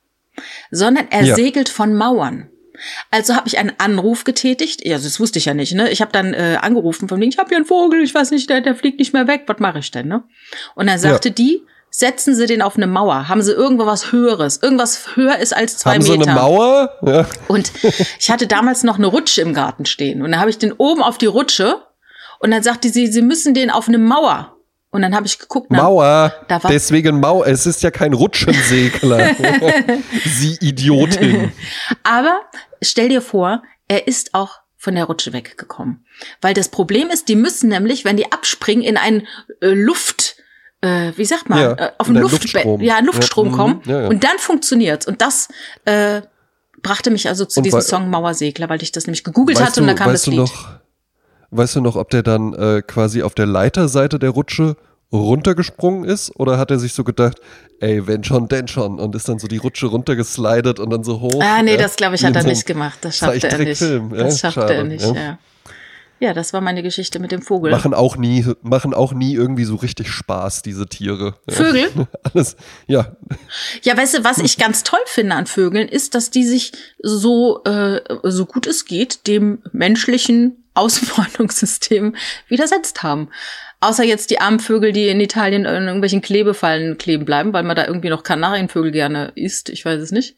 [SPEAKER 2] sondern er
[SPEAKER 1] Ja.
[SPEAKER 2] segelt von Mauern. Also habe ich einen Anruf getätigt. Ja, das wusste ich ja nicht. Ne? Ich habe dann äh, angerufen von wegen, ich habe hier einen Vogel, ich weiß nicht, der, der fliegt nicht mehr weg. Was mache ich denn? Ne? Und dann sagte ja. die, setzen Sie den auf eine Mauer. Haben Sie irgendwo was Höheres? Irgendwas höher ist als zwei
[SPEAKER 1] Haben
[SPEAKER 2] Meter.
[SPEAKER 1] Sie eine Mauer? Ja.
[SPEAKER 2] Und ich hatte damals noch eine Rutsche im Garten stehen. Und dann habe ich den oben auf die Rutsche und dann sagte sie, Sie müssen den auf eine Mauer. Und dann habe ich geguckt.
[SPEAKER 1] Na, Mauer. Da war Deswegen Mauer. Es ist ja kein Rutschensegler. *laughs* *laughs* Sie Idiotin.
[SPEAKER 2] Aber stell dir vor, er ist auch von der Rutsche weggekommen. Weil das Problem ist, die müssen nämlich, wenn die abspringen, in einen äh, Luft, äh, wie sagt man, ja, äh, auf einen Luftbett, ja, einen Luftstrom ja, kommen. Mhm. Ja, und dann funktioniert's. Und das äh, brachte mich also zu und diesem Song Mauersegler, weil ich das nämlich gegoogelt hatte und da kam das Lied.
[SPEAKER 1] Noch, weißt du noch, ob der dann äh, quasi auf der Leiterseite der Rutsche runtergesprungen ist oder hat er sich so gedacht, ey, wenn schon, denn schon und ist dann so die Rutsche runtergeslidet und dann so hoch?
[SPEAKER 2] Ah, nee, ja, das glaube ich hat er nicht gemacht. Das schaffte er nicht. Film. Das ja, schaffte schade, er nicht, ja. ja. Ja, das war meine Geschichte mit dem Vogel.
[SPEAKER 1] Machen auch nie, machen auch nie irgendwie so richtig Spaß, diese Tiere.
[SPEAKER 2] Vögel? *laughs*
[SPEAKER 1] Alles, ja.
[SPEAKER 2] Ja, weißt du, was ich ganz toll finde an Vögeln, ist, dass die sich so, äh, so gut es geht, dem menschlichen Ausbeutungssystem *laughs* widersetzt haben. Außer jetzt die armen Vögel, die in Italien in irgendwelchen Klebefallen kleben bleiben, weil man da irgendwie noch Kanarienvögel gerne isst. Ich weiß es nicht.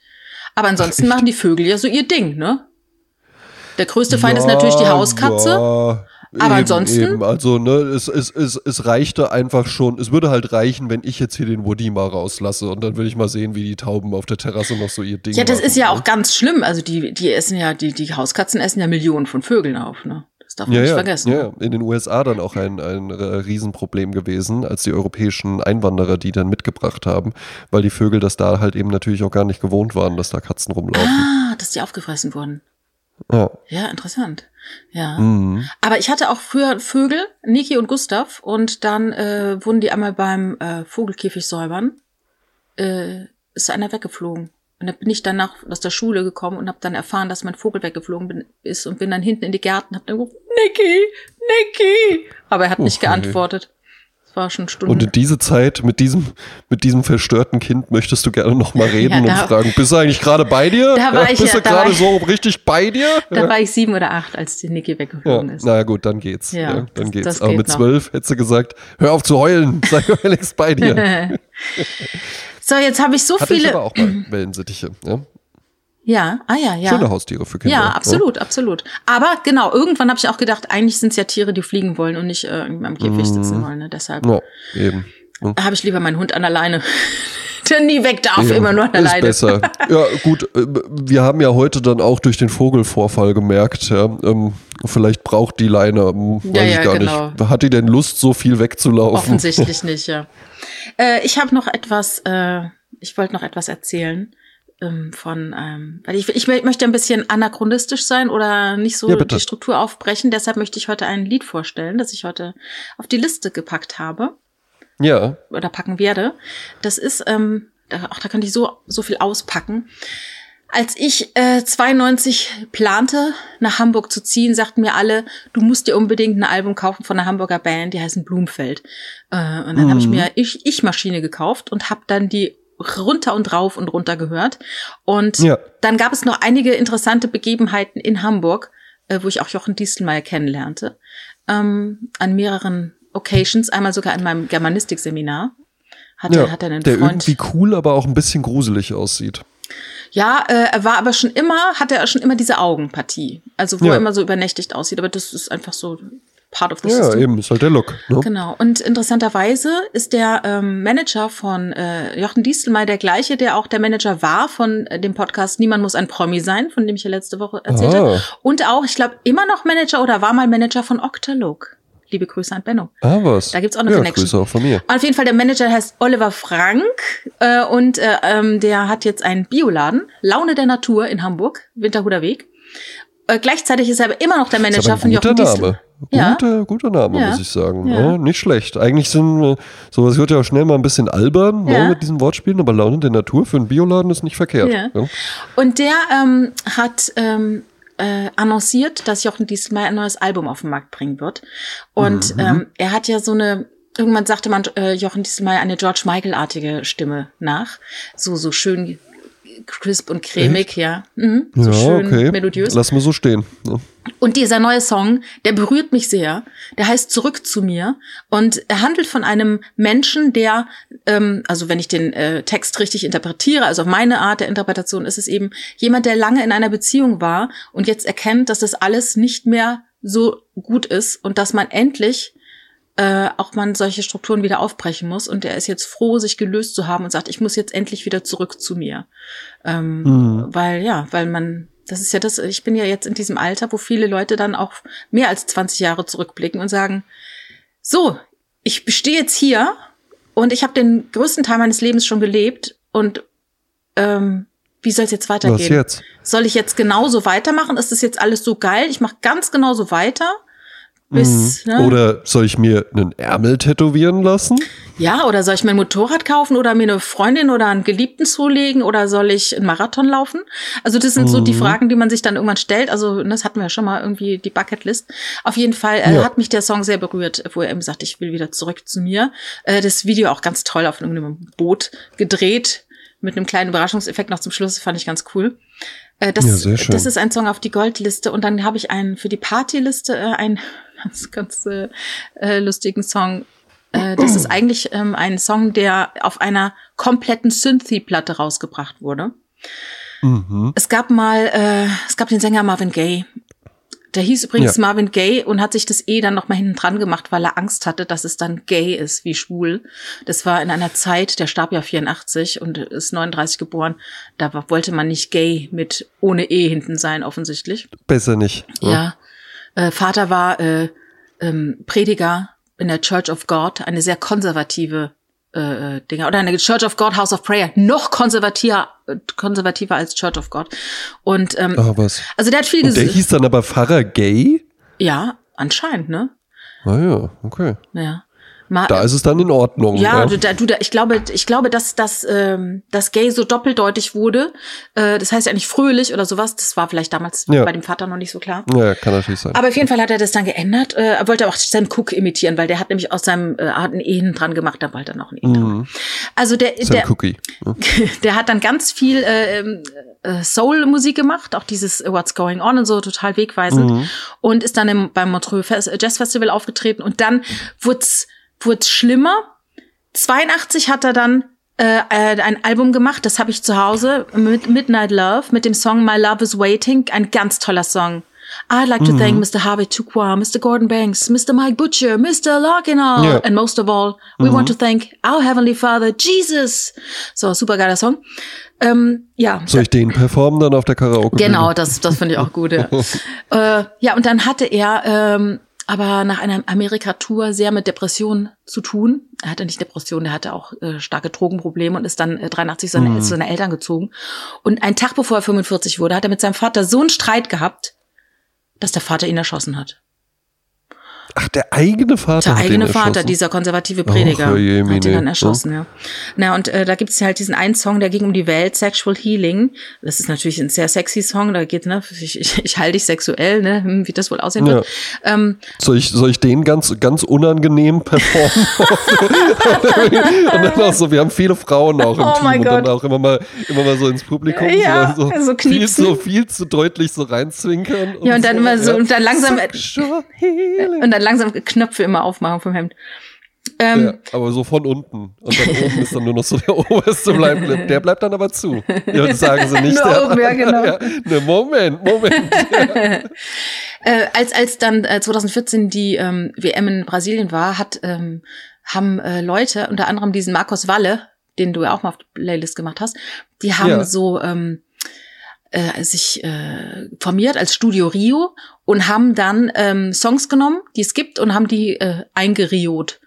[SPEAKER 2] Aber ansonsten machen die Vögel ja so ihr Ding, ne? Der größte Feind ja, ist natürlich die Hauskatze. Ja, aber eben, ansonsten. Eben.
[SPEAKER 1] Also, ne, es, es, es, es reichte einfach schon. Es würde halt reichen, wenn ich jetzt hier den Woody mal rauslasse und dann würde ich mal sehen, wie die Tauben auf der Terrasse noch so ihr Ding
[SPEAKER 2] Ja, das machen, ist ja ne? auch ganz schlimm. Also, die, die essen ja, die, die Hauskatzen essen ja Millionen von Vögeln auf, ne? Das darf man ja, nicht
[SPEAKER 1] ja,
[SPEAKER 2] vergessen.
[SPEAKER 1] Ja, in den USA dann auch ein, ein Riesenproblem gewesen, als die europäischen Einwanderer die dann mitgebracht haben, weil die Vögel das da halt eben natürlich auch gar nicht gewohnt waren, dass da Katzen rumlaufen.
[SPEAKER 2] Ah, dass die aufgefressen wurden.
[SPEAKER 1] Ja.
[SPEAKER 2] Ja, interessant. Ja. Mhm. Aber ich hatte auch früher Vögel, Niki und Gustav, und dann äh, wurden die einmal beim äh, Vogelkäfig säubern. Äh, ist einer weggeflogen. Und dann bin ich dann nach, aus der Schule gekommen und habe dann erfahren, dass mein Vogel weggeflogen bin, ist und bin dann hinten in die Gärten und habe dann gerufen, Niki, Niki. Aber er hat nicht geantwortet. Das war schon Stunden.
[SPEAKER 1] Und in diese Zeit mit diesem, mit diesem verstörten Kind möchtest du gerne noch mal reden ja, und fragen, bist du eigentlich gerade bei dir?
[SPEAKER 2] Da war ja, ich,
[SPEAKER 1] bist
[SPEAKER 2] ja,
[SPEAKER 1] du gerade so richtig bei dir?
[SPEAKER 2] Da war ich sieben oder acht, als die Niki weggeflogen ist.
[SPEAKER 1] Na gut, dann geht's. Ja, dann das, geht's. Das Aber geht mit zwölf hättest du gesagt, hör auf zu heulen, *laughs* sei gefälligst bei dir. *laughs*
[SPEAKER 2] So, jetzt habe ich so
[SPEAKER 1] Hatte
[SPEAKER 2] viele.
[SPEAKER 1] Ich aber auch mal Wellensittiche, ja.
[SPEAKER 2] Ja, ah ja, ja.
[SPEAKER 1] Schöne Haustiere für Kinder.
[SPEAKER 2] Ja, absolut, ja. absolut. Aber genau, irgendwann habe ich auch gedacht, eigentlich sind es ja Tiere, die fliegen wollen und nicht äh, am Käfig mhm. sitzen wollen. Ne? Deshalb
[SPEAKER 1] ja, eben.
[SPEAKER 2] Ja. habe ich lieber meinen Hund an der Leine. *laughs* Der nie weg darf, ja, immer nur an der ist Leine.
[SPEAKER 1] besser. *laughs* Ja, gut, äh, wir haben ja heute dann auch durch den Vogelvorfall gemerkt, ja, ähm, vielleicht braucht die Leine, hm, weiß ja, ich gar genau. nicht. Hat die denn Lust, so viel wegzulaufen?
[SPEAKER 2] Offensichtlich *laughs* nicht, ja. Äh, ich habe noch etwas, äh, ich wollte noch etwas erzählen ähm, von, ähm, weil ich, ich möchte ein bisschen anachronistisch sein oder nicht so ja, die Struktur aufbrechen. Deshalb möchte ich heute ein Lied vorstellen, das ich heute auf die Liste gepackt habe.
[SPEAKER 1] Ja.
[SPEAKER 2] Oder packen werde. Das ist, ähm, da, ach, da kann ich so, so viel auspacken. Als ich äh, 92 plante, nach Hamburg zu ziehen, sagten mir alle, du musst dir unbedingt ein Album kaufen von einer Hamburger Band, die heißen Blumfeld. Äh, und dann mhm. habe ich mir Ich, Ich Maschine gekauft und habe dann die runter und rauf und runter gehört. Und ja. dann gab es noch einige interessante Begebenheiten in Hamburg, äh, wo ich auch Jochen Diestelmeier kennenlernte. Ähm, an mehreren Occasions, einmal sogar in meinem Germanistik-Seminar. Hat, ja, er, hat er einen
[SPEAKER 1] der
[SPEAKER 2] Freund.
[SPEAKER 1] irgendwie cool, aber auch ein bisschen gruselig aussieht.
[SPEAKER 2] Ja, äh, er war aber schon immer, hatte er schon immer diese Augenpartie. Also wo ja. er immer so übernächtigt aussieht. Aber das ist einfach so part of the
[SPEAKER 1] ja,
[SPEAKER 2] system.
[SPEAKER 1] Ja, eben, ist halt der Look. Ne?
[SPEAKER 2] Genau. Und interessanterweise ist der ähm, Manager von äh, Jochen Diestelmeier der gleiche, der auch der Manager war von äh, dem Podcast Niemand muss ein Promi sein, von dem ich ja letzte Woche erzählt habe. Ah. Und auch, ich glaube, immer noch Manager oder war mal Manager von Octalook. Liebe Grüße an Benno.
[SPEAKER 1] Ah, was?
[SPEAKER 2] Da gibt's auch eine
[SPEAKER 1] ja,
[SPEAKER 2] Connection.
[SPEAKER 1] Grüße auch von mir.
[SPEAKER 2] Auf jeden Fall, der Manager heißt Oliver Frank äh, und äh, ähm, der hat jetzt einen Bioladen, Laune der Natur in Hamburg, Winterhuder Weg. Äh, gleichzeitig ist er aber immer noch der Manager von Jochen Diesel.
[SPEAKER 1] Guter, ja. guter Name, ja. muss ich sagen. Ja. nicht schlecht. Eigentlich sind äh, sowas wird ja auch schnell mal ein bisschen albern ne, mit diesen Wortspielen, aber Laune der Natur für einen Bioladen ist nicht verkehrt.
[SPEAKER 2] Und der ähm, hat ähm, äh, annonciert, dass Jochen diesmal ein neues Album auf den Markt bringen wird. Und mhm. ähm, er hat ja so eine Irgendwann sagte man äh, Jochen diesmal eine George Michael-artige Stimme nach. So, so schön crisp und cremig, ja. Mhm,
[SPEAKER 1] ja,
[SPEAKER 2] so schön
[SPEAKER 1] okay.
[SPEAKER 2] melodiös.
[SPEAKER 1] Lass mal so stehen. Ja.
[SPEAKER 2] Und dieser neue Song, der berührt mich sehr. Der heißt Zurück zu mir. Und er handelt von einem Menschen, der, ähm, also wenn ich den äh, Text richtig interpretiere, also meine Art der Interpretation ist es eben jemand, der lange in einer Beziehung war und jetzt erkennt, dass das alles nicht mehr so gut ist und dass man endlich äh, auch man solche Strukturen wieder aufbrechen muss. Und er ist jetzt froh, sich gelöst zu haben und sagt, ich muss jetzt endlich wieder zurück zu mir. Ähm, mhm. Weil, ja, weil man, das ist ja das, ich bin ja jetzt in diesem Alter, wo viele Leute dann auch mehr als 20 Jahre zurückblicken und sagen, so, ich stehe jetzt hier und ich habe den größten Teil meines Lebens schon gelebt und ähm, wie soll es jetzt weitergehen? Was
[SPEAKER 1] jetzt?
[SPEAKER 2] Soll ich jetzt genauso weitermachen? Ist das jetzt alles so geil? Ich mache ganz genauso weiter. Bis,
[SPEAKER 1] mhm. ne? Oder soll ich mir einen Ärmel tätowieren lassen?
[SPEAKER 2] Ja, oder soll ich mir ein Motorrad kaufen oder mir eine Freundin oder einen Geliebten zulegen oder soll ich einen Marathon laufen? Also das sind mhm. so die mhm. Fragen, die man sich dann irgendwann stellt. Also das hatten wir ja schon mal irgendwie die Bucketlist. Auf jeden Fall äh, ja. hat mich der Song sehr berührt, wo er eben sagt, ich will wieder zurück zu mir. Äh, das Video auch ganz toll auf irgendeinem Boot gedreht mit einem kleinen Überraschungseffekt noch zum Schluss, fand ich ganz cool. Äh, das, ja, das ist ein Song auf die Goldliste und dann habe ich einen für die Partyliste äh, einen *laughs* ganz, ganz äh, lustigen Song. Äh, das ist eigentlich ähm, ein Song, der auf einer kompletten Synthie-Platte rausgebracht wurde. Mhm. Es gab mal, äh, es gab den Sänger Marvin Gaye der hieß übrigens ja. Marvin Gay und hat sich das E dann nochmal hinten dran gemacht, weil er Angst hatte, dass es dann gay ist, wie schwul. Das war in einer Zeit, der starb ja 84 und ist 39 geboren. Da wollte man nicht gay mit ohne E hinten sein, offensichtlich.
[SPEAKER 1] Besser nicht.
[SPEAKER 2] Ja. ja. Äh, Vater war äh, ähm, Prediger in der Church of God, eine sehr konservative äh, äh, Dinger oder eine Church of God House of Prayer noch konservativer konservativer als Church of God und ähm,
[SPEAKER 1] Ach, was.
[SPEAKER 2] also der hat viel
[SPEAKER 1] gesagt. Der hieß dann aber Pfarrer Gay?
[SPEAKER 2] Ja, anscheinend, ne?
[SPEAKER 1] Ah ja, okay.
[SPEAKER 2] Ja.
[SPEAKER 1] Ma da ist es dann in Ordnung.
[SPEAKER 2] Ja, ja. Du, da, du, da, ich glaube, ich glaube, dass das ähm, das Gay so doppeldeutig wurde. Äh, das heißt ja nicht fröhlich oder sowas. Das war vielleicht damals ja. bei dem Vater noch nicht so klar.
[SPEAKER 1] Ja, kann natürlich sein.
[SPEAKER 2] Aber auf jeden Fall hat er das dann geändert. Äh, er wollte auch Sam Cook imitieren, weil der hat nämlich aus seinem äh, Art ein Ehen dran gemacht. Da wollte er noch ein Ehen mhm. Also der Sam der,
[SPEAKER 1] Cookie.
[SPEAKER 2] Ja. *laughs* der hat dann ganz viel äh, ähm, äh, Soul-Musik gemacht, auch dieses What's Going On und so total wegweisend mhm. und ist dann im, beim Montreux Jazz Festival aufgetreten und dann wurd's wurde schlimmer. 82 hat er dann äh, äh, ein Album gemacht, das habe ich zu Hause, mit Midnight Love, mit dem Song My Love is Waiting, ein ganz toller Song. I'd like to mhm. thank Mr. Harvey Tukwa, Mr. Gordon Banks, Mr. Mike Butcher, Mr. Larkinall, yeah. and most of all, we mhm. want to thank our Heavenly Father, Jesus. So, super geiler Song. Ähm, ja.
[SPEAKER 1] Soll ich den performen dann auf der Karaoke?
[SPEAKER 2] Genau, das, das finde ich auch gut. Ja. *laughs* äh, ja, und dann hatte er ähm, aber nach einer Amerika-Tour sehr mit Depressionen zu tun. Er hatte nicht Depressionen, er hatte auch äh, starke Drogenprobleme und ist dann äh, 83 seine, mhm. zu seinen Eltern gezogen. Und einen Tag bevor er 45 wurde, hat er mit seinem Vater so einen Streit gehabt, dass der Vater ihn erschossen hat.
[SPEAKER 1] Ach, der eigene Vater.
[SPEAKER 2] Der eigene Vater, dieser konservative Prediger, oh, je, hat ihn dann erschossen, ja. Na, und äh, da gibt es halt diesen einen Song, der ging um die Welt, Sexual Healing. Das ist natürlich ein sehr sexy Song, da geht, ne, ich, ich, ich halte dich sexuell, ne, hm, wie das wohl aussehen ja. wird. Ähm,
[SPEAKER 1] soll, ich, soll ich den ganz, ganz unangenehm performen? *laughs* *laughs* und dann auch so, wir haben viele Frauen auch im oh Team und dann auch immer mal, immer mal so ins Publikum
[SPEAKER 2] ja,
[SPEAKER 1] so,
[SPEAKER 2] so,
[SPEAKER 1] viel, so viel zu deutlich so reinzwinkern.
[SPEAKER 2] Ja, und dann so, immer so, ja. und dann langsam, und dann dann langsam Knöpfe immer aufmachen vom Hemd.
[SPEAKER 1] Ähm, ja, aber so von unten. Und dann oben ist dann nur noch so der *laughs* oberste bleibt. Der bleibt dann aber zu. Ja, das sagen sie nicht. *laughs*
[SPEAKER 2] nur oben, ja, genau. *laughs* Ja,
[SPEAKER 1] ne, Moment, Moment.
[SPEAKER 2] äh, als, als dann äh, 2014 die ähm, WM in Brasilien war, hat, ähm, haben äh, Leute, unter anderem diesen Marcos Walle, den du ja auch mal auf die Playlist gemacht hast, die haben ja. so ähm, äh, sich äh, formiert als Studio Rio und haben dann ähm, Songs genommen, die es gibt, und haben die äh, eingeriot.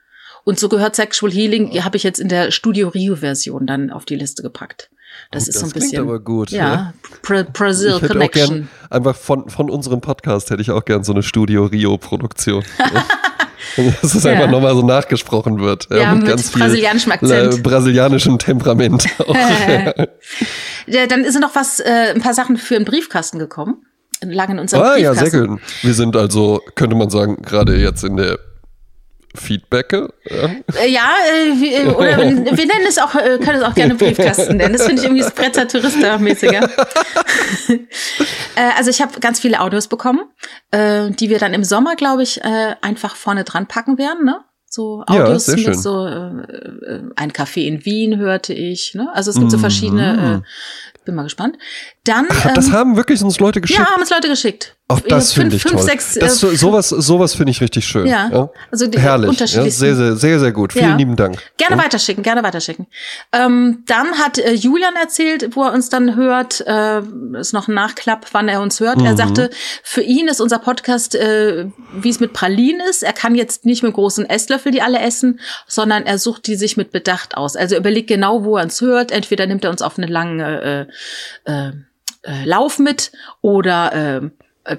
[SPEAKER 2] Und so gehört Sexual Healing, die habe ich jetzt in der Studio Rio Version dann auf die Liste gepackt. Das oh, ist das so ein bisschen.
[SPEAKER 1] aber gut.
[SPEAKER 2] Ja, ja. Brazil Connection.
[SPEAKER 1] Gern, einfach von, von unserem Podcast hätte ich auch gern so eine Studio Rio Produktion. *laughs* *laughs* Dass es ja. einfach nochmal so nachgesprochen wird.
[SPEAKER 2] Ja, ja mit, mit ganz brasilianischem Akzent.
[SPEAKER 1] Äh, brasilianischem Temperament. *laughs* Auch,
[SPEAKER 2] ja. Dann ist noch was, äh, ein paar Sachen für einen Briefkasten gekommen. Lang in unserem
[SPEAKER 1] ah,
[SPEAKER 2] Briefkasten.
[SPEAKER 1] ja, sehr gut. Wir sind also, könnte man sagen, gerade jetzt in der feedbacke.
[SPEAKER 2] Ja, äh, ja äh, äh, oder wir nennen es auch, äh, können es auch gerne Briefkasten nennen. Das finde ich irgendwie Sprezzer Tourista-mäßiger. äh, also ich habe ganz viele Audios bekommen, äh, die wir dann im Sommer, glaube ich, äh, einfach vorne dran packen werden, ne? So Audios
[SPEAKER 1] ja,
[SPEAKER 2] mit so äh, ein Café in Wien hörte ich. Ne? Also es gibt so verschiedene äh, bin mal gespannt. Dann.
[SPEAKER 1] Ach, das ähm, haben wirklich uns Leute geschickt.
[SPEAKER 2] Ja, haben uns Leute geschickt.
[SPEAKER 1] Auch das finde ich fünf, toll. Sechs, das, äh, sowas sowas finde ich richtig schön. Ja, ja. also die Herrlich. Ja, sehr, sehr, sehr, sehr gut. Vielen ja. lieben Dank.
[SPEAKER 2] Gerne weiterschicken, gerne weiterschicken. Ähm, dann hat äh, Julian erzählt, wo er uns dann hört, äh, ist noch ein Nachklapp, wann er uns hört. Mhm. Er sagte, für ihn ist unser Podcast, äh, wie es mit Pralinen ist. Er kann jetzt nicht mit großen Esslöffel die alle essen, sondern er sucht die sich mit Bedacht aus. Also überlegt genau, wo er uns hört. Entweder nimmt er uns auf eine lange äh, äh, äh, Lauf mit oder äh,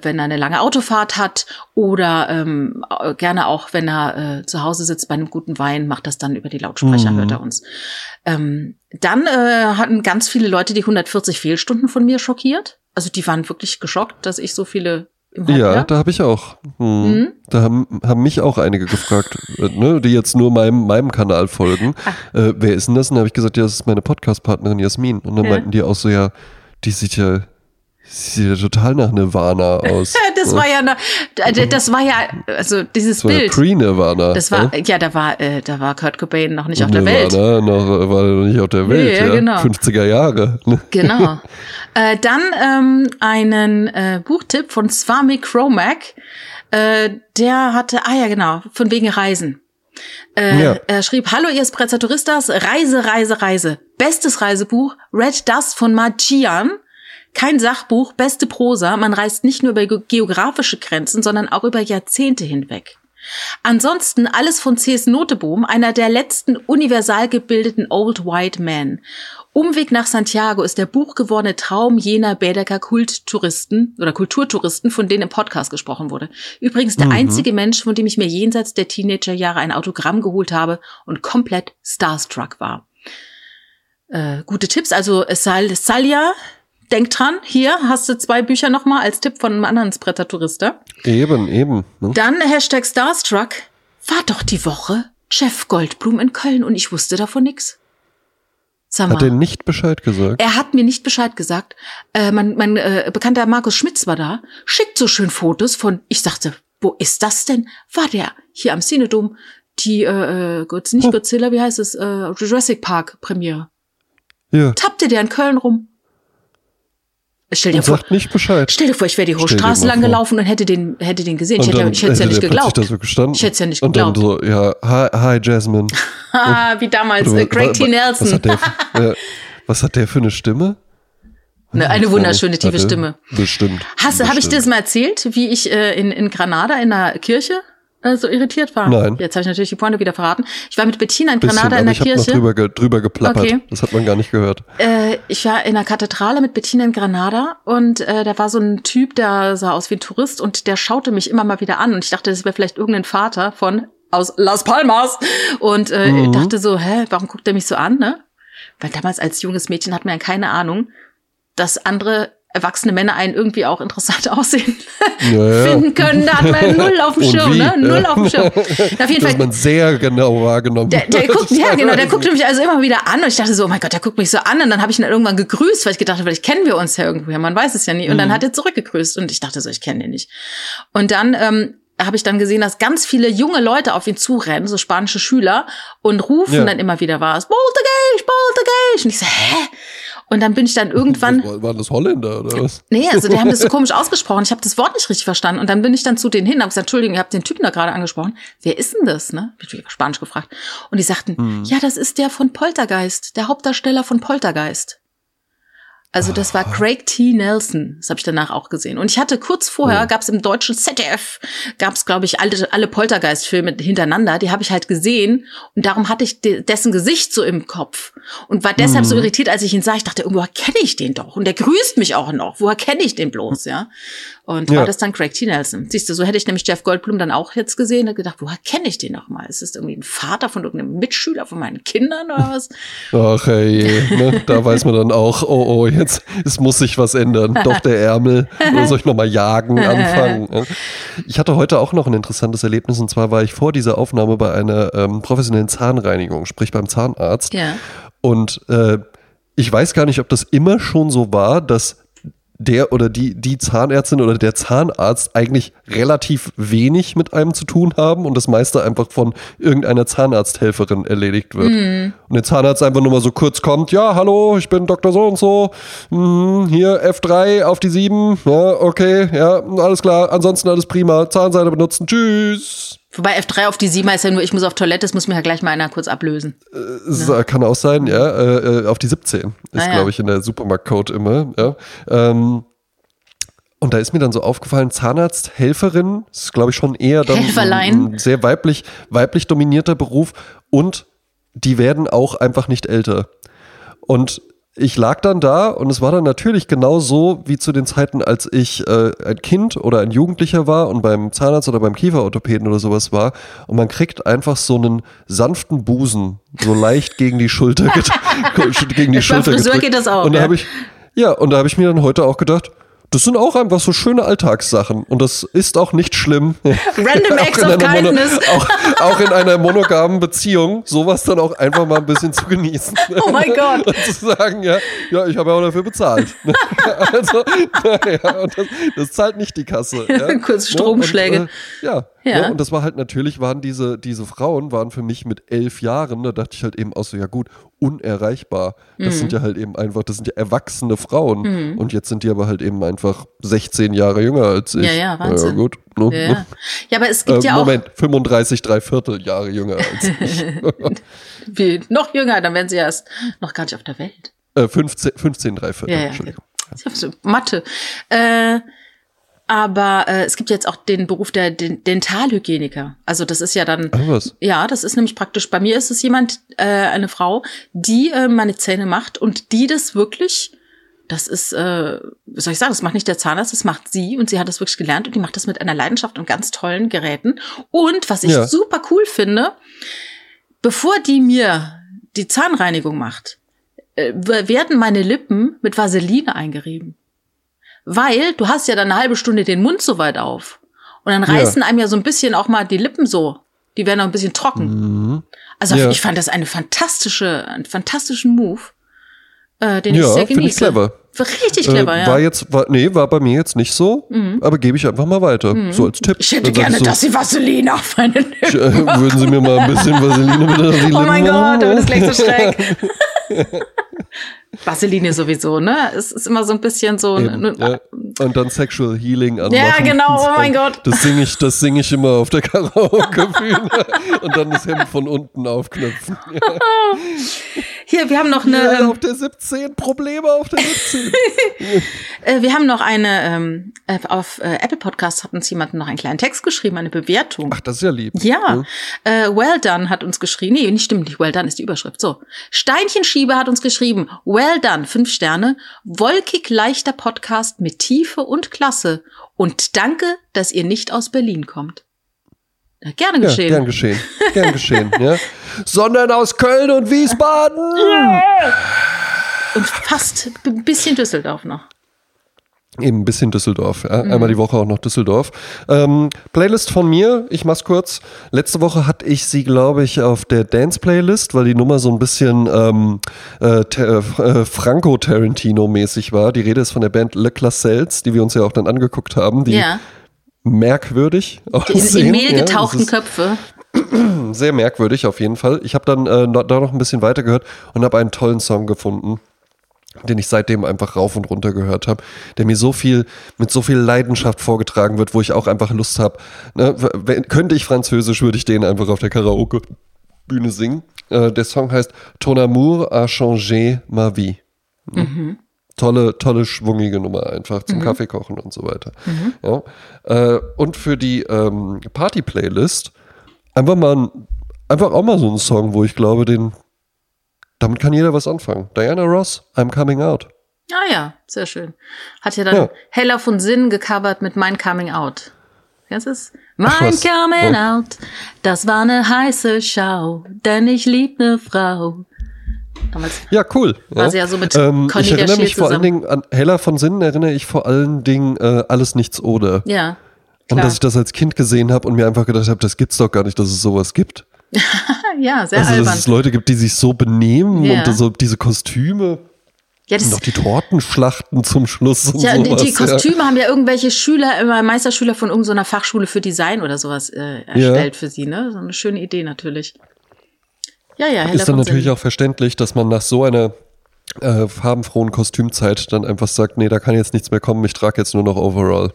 [SPEAKER 2] wenn er eine lange Autofahrt hat oder ähm, gerne auch, wenn er äh, zu Hause sitzt bei einem guten Wein, macht das dann über die Lautsprecher, mhm. hört er uns. Ähm, dann äh, hatten ganz viele Leute die 140 Fehlstunden von mir schockiert. Also die waren wirklich geschockt, dass ich so viele
[SPEAKER 1] ja, da habe ich auch. Hm. Mhm. Da haben, haben mich auch einige gefragt, *laughs* äh, ne, die jetzt nur meinem, meinem Kanal folgen. Äh, wer ist denn das? Und da habe ich gesagt, ja, das ist meine Podcast-Partnerin Jasmin. Und dann ja. meinten die auch so, ja, die sieht ja Sieht ja total nach Nirvana aus. *laughs*
[SPEAKER 2] das war ja, das war ja, also dieses das Bild.
[SPEAKER 1] Pre-Nirvana.
[SPEAKER 2] Das war, ja, ja da war, äh, da war Kurt Cobain noch nicht auf Nirvana der Welt.
[SPEAKER 1] Noch, war noch nicht auf der Welt, nee, ja, genau. 50er Jahre.
[SPEAKER 2] Genau. *laughs* äh, dann ähm, einen äh, Buchtipp von Swami Cromack. Äh, der hatte, ah ja, genau, von wegen Reisen. Äh, ja. Er schrieb, Hallo ihr Sprezza Touristas, Reise, Reise, Reise. Bestes Reisebuch, Red Dust von Machian. Kein Sachbuch, beste Prosa. Man reist nicht nur über geografische Grenzen, sondern auch über Jahrzehnte hinweg. Ansonsten alles von C.S. Noteboom, einer der letzten universal gebildeten Old White Men. Umweg nach Santiago ist der buchgewordene Traum jener Bädeker Kulttouristen oder Kulturtouristen, von denen im Podcast gesprochen wurde. Übrigens der mhm. einzige Mensch, von dem ich mir jenseits der Teenagerjahre ein Autogramm geholt habe und komplett starstruck war. Äh, gute Tipps, also Sal Salia, denk dran, hier hast du zwei Bücher nochmal als Tipp von einem anderen Spretter-Tourister.
[SPEAKER 1] Eben, eben.
[SPEAKER 2] Ne? Dann Hashtag Starstruck. War doch die Woche Chef Goldblum in Köln und ich wusste davon nix.
[SPEAKER 1] Sag mal, hat er nicht Bescheid gesagt?
[SPEAKER 2] Er hat mir nicht Bescheid gesagt. Äh, mein mein äh, bekannter Markus Schmitz war da, schickt so schön Fotos von, ich sagte, wo ist das denn? War der hier am Cinedom, die, äh, äh nicht Godzilla, wie heißt es, äh, Jurassic Park Premiere. Ja. Tappte der in Köln rum.
[SPEAKER 1] Stell dir und vor, sagt nicht Bescheid.
[SPEAKER 2] Stell dir vor, ich wäre die Hochstraße lang gelaufen und hätte den, hätte den gesehen. Ich hätte, ich hätte es ja nicht geglaubt. So ich hätte es ja nicht geglaubt.
[SPEAKER 1] Und dann so, ja, hi, hi Jasmine. *laughs*
[SPEAKER 2] Wie damals, äh, Craig T. Nelson.
[SPEAKER 1] Was hat, der, *laughs* äh, was hat der für eine Stimme?
[SPEAKER 2] Eine, eine wunderschöne tiefe Stimme.
[SPEAKER 1] Bestimmt.
[SPEAKER 2] Hast, habe ich dir das mal erzählt, wie ich äh, in, in Granada in einer Kirche äh, so irritiert war.
[SPEAKER 1] Nein.
[SPEAKER 2] Jetzt habe ich natürlich die Pointe wieder verraten. Ich war mit Bettina in Granada
[SPEAKER 1] Bisschen,
[SPEAKER 2] in der
[SPEAKER 1] ich
[SPEAKER 2] Kirche.
[SPEAKER 1] Noch drüber, ge drüber geplappert. Okay. Das hat man gar nicht gehört.
[SPEAKER 2] Äh, ich war in der Kathedrale mit Bettina in Granada und äh, da war so ein Typ, der sah aus wie ein Tourist und der schaute mich immer mal wieder an und ich dachte, das wäre vielleicht irgendein Vater von aus Las Palmas und äh, mhm. dachte so, hä, warum guckt er mich so an, ne? Weil damals als junges Mädchen hat man ja keine Ahnung, dass andere erwachsene Männer einen irgendwie auch interessant *laughs* aussehen naja. finden können. Da hat man null auf dem *laughs* Schirm, ne? Null ja. auf dem Schirm.
[SPEAKER 1] Auf jeden *laughs* Fall. man sehr genau wahrgenommen.
[SPEAKER 2] Der, der guckt, ja, genau, der guckte mich also immer wieder an und ich dachte so, oh mein Gott, der guckt mich so an und dann habe ich ihn irgendwann gegrüßt, weil ich gedacht habe, vielleicht kennen wir uns ja irgendwoher, man weiß es ja nie. Und mhm. dann hat er zurückgegrüßt und ich dachte so, ich kenne den nicht. Und dann ähm, habe ich dann gesehen, dass ganz viele junge Leute auf ihn zurennen, so spanische Schüler, und rufen ja. dann immer wieder was, Poltergeist, Poltergeist. Und ich so, hä? Und dann bin ich dann irgendwann.
[SPEAKER 1] Was, waren das Holländer oder was?
[SPEAKER 2] Nee, also die haben das so *laughs* komisch ausgesprochen. Ich habe das Wort nicht richtig verstanden. Und dann bin ich dann zu denen hin, habe gesagt, Entschuldigung, ihr habt den Typen da gerade angesprochen. Wer ist denn das? Ne? Hab ich Spanisch gefragt. Und die sagten, hm. ja, das ist der von Poltergeist, der Hauptdarsteller von Poltergeist. Also das war Craig T. Nelson, das habe ich danach auch gesehen. Und ich hatte kurz vorher, oh. gab es im deutschen ZDF, gab es, glaube ich, alle, alle Poltergeist-Filme hintereinander, die habe ich halt gesehen und darum hatte ich de dessen Gesicht so im Kopf und war deshalb mhm. so irritiert, als ich ihn sah. Ich dachte, irgendwoher kenne ich den doch und der grüßt mich auch noch. Woher kenne ich den bloß, ja? Und
[SPEAKER 1] Ja.
[SPEAKER 2] war das dann Craig T. Nelson. Siehst du, so hätte ich nämlich Jeff Goldblum dann auch jetzt gesehen und gedacht, woher kenne ich den noch mal? Ist das irgendwie ein Vater von irgendeinem Mitschüler von meinen Kindern oder was?
[SPEAKER 1] Ach hey, ne? da weiß man dann auch, oh oh, jetzt es muss sich was ändern. Doch der Ärmel, oder soll ich nochmal jagen anfangen? ne? Ich hatte heute auch noch ein interessantes Erlebnis und zwar war ich vor dieser Aufnahme bei einer ähm, professionellen Zahnreinigung, sprich beim Zahnarzt.
[SPEAKER 2] Ja.
[SPEAKER 1] Und äh, ich weiß gar nicht, ob das immer schon so war, dass der oder die, die Zahnärztin oder der Zahnarzt eigentlich relativ wenig mit einem zu tun haben und das meiste einfach von irgendeiner Zahnarzthelferin erledigt wird. Und der Zahnarzt einfach nur mal so kurz kommt, ja, hallo, ich bin Dr. So und so, mhm, hier F3 auf die 7, ja, okay, ja, alles klar, ansonsten alles prima, Zahnseide benutzen, tschüss.
[SPEAKER 2] Wobei F3 auf die 7 heißt ja nur, ich muss auf Toilette, das muss mir ja gleich mal einer kurz ablösen.
[SPEAKER 1] Es kann auch sein, ja. Äh, äh, auf die 17 ist,
[SPEAKER 2] Ah, ja.
[SPEAKER 1] glaube ich, in der Supermarktcode immer. Ja. Ähm, und da ist mir dann so aufgefallen, Zahnarzthelferin ist, glaube ich, schon eher dann ein, ein sehr weiblich, weiblich dominierter Beruf und die werden auch einfach nicht älter. Und ich lag dann da und es war dann natürlich genau so wie zu den Zeiten, als ich äh, ein Kind oder ein Jugendlicher war und beim Zahnarzt oder beim Kieferorthopäden oder sowas war. Und man kriegt einfach so einen sanften Busen so leicht gegen die Schulter, *laughs* gegen die Schulter
[SPEAKER 2] Friseur
[SPEAKER 1] gedrückt.
[SPEAKER 2] geht das auch,
[SPEAKER 1] Und da
[SPEAKER 2] ja.
[SPEAKER 1] habe ich, ja, und da habe ich mir dann heute auch gedacht, das sind auch einfach so schöne Alltagssachen und das ist auch nicht schlimm. *laughs*
[SPEAKER 2] Random Acts
[SPEAKER 1] in
[SPEAKER 2] of
[SPEAKER 1] einer Mono-
[SPEAKER 2] Kindness. *laughs*
[SPEAKER 1] auch, auch in einer monogamen Beziehung, sowas dann auch einfach mal ein bisschen zu genießen. *laughs*
[SPEAKER 2] Oh mein Gott.
[SPEAKER 1] Und zu sagen, ja, ja, ich habe ja auch dafür bezahlt. also, naja, das, das zahlt nicht die Kasse. Ja.
[SPEAKER 2] Kurz Stromschläge.
[SPEAKER 1] Und, äh, ja,
[SPEAKER 2] Ja.
[SPEAKER 1] ja. Und das war halt natürlich, waren diese, diese Frauen, waren für mich mit elf Jahren, da dachte ich halt eben auch so, ja gut, unerreichbar. Das
[SPEAKER 2] Mhm.
[SPEAKER 1] sind ja halt eben einfach, das sind ja erwachsene Frauen. Und jetzt sind die aber halt eben einfach 16 Jahre jünger als ich.
[SPEAKER 2] Ja, ja, Wahnsinn.
[SPEAKER 1] Ja, gut. Ne,
[SPEAKER 2] Ja,
[SPEAKER 1] ne?
[SPEAKER 2] ja aber es gibt
[SPEAKER 1] Äh,
[SPEAKER 2] ja auch
[SPEAKER 1] Moment, 35, drei Viertel Jahre jünger als *laughs* ich. *laughs*
[SPEAKER 2] wie, noch jünger, dann wären sie ja erst noch gar nicht auf der Welt.
[SPEAKER 1] äh, 15, 15, drei Viertel,
[SPEAKER 2] Ja, ja.
[SPEAKER 1] Entschuldigung.
[SPEAKER 2] So Mathe. Äh, aber äh, es gibt jetzt auch den Beruf der Den- Dentalhygieniker. Also das ist ja dann
[SPEAKER 1] Ach was.
[SPEAKER 2] Ja, das ist nämlich praktisch. Bei mir ist es jemand, äh, eine Frau, die äh, meine Zähne macht und die das wirklich, das ist, äh, wie soll ich sagen, das macht nicht der Zahnarzt, das macht sie und sie hat das wirklich gelernt und die macht das mit einer Leidenschaft und ganz tollen Geräten. Und was ich
[SPEAKER 1] Ja.
[SPEAKER 2] super cool finde, bevor die mir die Zahnreinigung macht, äh, werden meine Lippen mit Vaseline eingerieben. Weil du hast ja dann eine halbe Stunde den Mund so weit auf. Und dann
[SPEAKER 1] Ja.
[SPEAKER 2] reißen einem ja so ein bisschen auch mal die Lippen so. Die werden auch ein bisschen trocken.
[SPEAKER 1] Mhm.
[SPEAKER 2] Also
[SPEAKER 1] Ja.
[SPEAKER 2] ich fand das eine fantastische, einen fantastischen Move, äh, den ich
[SPEAKER 1] Ja,
[SPEAKER 2] sehr
[SPEAKER 1] finde
[SPEAKER 2] genieße.
[SPEAKER 1] ich clever.
[SPEAKER 2] War richtig clever,
[SPEAKER 1] äh,
[SPEAKER 2] ja.
[SPEAKER 1] War jetzt, war, nee, war bei mir jetzt nicht so, aber gebe ich einfach mal weiter. So als Tipp.
[SPEAKER 2] Mhm. ich hätte gerne,
[SPEAKER 1] so,
[SPEAKER 2] dass sie Vaseline auf meine Lippen.
[SPEAKER 1] äh, Würden Sie mir mal ein bisschen Vaseline mit auf *laughs* die
[SPEAKER 2] Oh mein? Gott, da wird es gleich so schräg. *laughs* *laughs* Vaseline sowieso, ne? Es ist immer so ein bisschen so.
[SPEAKER 1] Eben, ja. Und dann Sexual Healing anmachen.
[SPEAKER 2] Ja, genau, oh mein Gott.
[SPEAKER 1] Das singe ich, das sing ich immer auf der Karaoke-Bühne. *laughs* Und dann das Hemd von unten aufknöpfen. *laughs* Ja.
[SPEAKER 2] Hier, wir haben noch eine,
[SPEAKER 1] Ja,
[SPEAKER 2] ähm,
[SPEAKER 1] auf der 17, Probleme auf der 17. *laughs*
[SPEAKER 2] äh, wir haben noch eine, ähm, äh, auf äh, Apple Podcast hat uns jemand noch einen kleinen Text geschrieben, eine Bewertung.
[SPEAKER 1] Ach, das ist ja lieb.
[SPEAKER 2] Ja, äh, Well Done hat uns geschrieben. Nee, nicht stimmt nicht. Well Done ist die Überschrift. So. Steinchenschieber hat uns geschrieben. Well Done, fünf Sterne. Wolkig leichter Podcast mit Tiefe und Klasse. Und danke, dass ihr nicht aus Berlin kommt. Ja, gerne
[SPEAKER 1] Ja,
[SPEAKER 2] geschehen.
[SPEAKER 1] gern geschehen. Gern geschehen, ja. *laughs* Sondern aus Köln und Wiesbaden.
[SPEAKER 2] Und fast ein bisschen Düsseldorf noch.
[SPEAKER 1] Eben ein bisschen Düsseldorf. Ja.
[SPEAKER 2] Mhm.
[SPEAKER 1] Einmal die Woche auch noch Düsseldorf. Ähm, Playlist von mir, ich mach's kurz. Letzte Woche hatte ich sie, glaube ich, auf der Dance-Playlist, weil die Nummer so ein bisschen ähm, äh, Te- äh, Franco-Tarantino-mäßig war. Die Rede ist von der Band Le Classels, die wir uns ja auch dann angeguckt haben, die
[SPEAKER 2] Ja.
[SPEAKER 1] merkwürdig
[SPEAKER 2] Die in, Mehl
[SPEAKER 1] ja,
[SPEAKER 2] getauchten
[SPEAKER 1] ist
[SPEAKER 2] Köpfe. *clears throat*
[SPEAKER 1] sehr merkwürdig auf jeden Fall. Ich habe dann äh, da noch ein bisschen weiter gehört und habe einen tollen Song gefunden, den ich seitdem einfach rauf und runter gehört habe, der mir so viel mit so viel Leidenschaft vorgetragen wird, wo ich auch einfach Lust habe. Ne, könnte ich Französisch, würde ich den einfach auf der Karaoke Bühne singen. Äh, der Song heißt Ton amour a changé ma vie. Tolle, tolle, schwungige Nummer einfach zum Kaffee kochen und so weiter. Ja. Äh, und für die ähm, Party-Playlist einfach mal, ein, einfach auch mal so einen Song, wo ich glaube, den, damit kann jeder was anfangen. Diana Ross, I'm Coming Out.
[SPEAKER 2] Ah ja, sehr schön. Hat ja dann
[SPEAKER 1] Ja.
[SPEAKER 2] Hella von Sinn gecovert mit Mein Coming Out. Kennst es? Mein? Coming
[SPEAKER 1] Ja.
[SPEAKER 2] Out, das war eine heiße Schau, denn ich lieb ne Frau. Damals
[SPEAKER 1] Ja, cool.
[SPEAKER 2] War
[SPEAKER 1] ja.
[SPEAKER 2] sie ja so mit
[SPEAKER 1] ähm,
[SPEAKER 2] Cornelia
[SPEAKER 1] Ich erinnere mich vor allen. Dingen an Hella von Sinnen, erinnere ich vor allen Dingen äh, Alles Nichts oder.
[SPEAKER 2] Ja.
[SPEAKER 1] Und
[SPEAKER 2] Klar.
[SPEAKER 1] dass ich das als Kind gesehen habe und mir einfach gedacht habe, das gibt's doch gar nicht, dass es sowas gibt. *laughs*
[SPEAKER 2] ja, sehr
[SPEAKER 1] Also, dass
[SPEAKER 2] albern.
[SPEAKER 1] es Leute gibt, die sich so benehmen
[SPEAKER 2] Ja.
[SPEAKER 1] und so diese Kostüme
[SPEAKER 2] Ja,
[SPEAKER 1] und
[SPEAKER 2] das,
[SPEAKER 1] noch die Tortenschlachten zum Schluss und
[SPEAKER 2] ja, die,
[SPEAKER 1] sowas.
[SPEAKER 2] die Kostüme haben ja irgendwelche Schüler, immer Meisterschüler von irgendeiner Fachschule für Design oder sowas äh, erstellt für sie, ne? So eine schöne Idee natürlich. Ja, ja,
[SPEAKER 1] ja. Ist dann natürlich auch verständlich, dass man nach so einer äh, farbenfrohen Kostümzeit dann einfach sagt, nee, da kann jetzt nichts mehr kommen, ich trage jetzt nur noch Overall.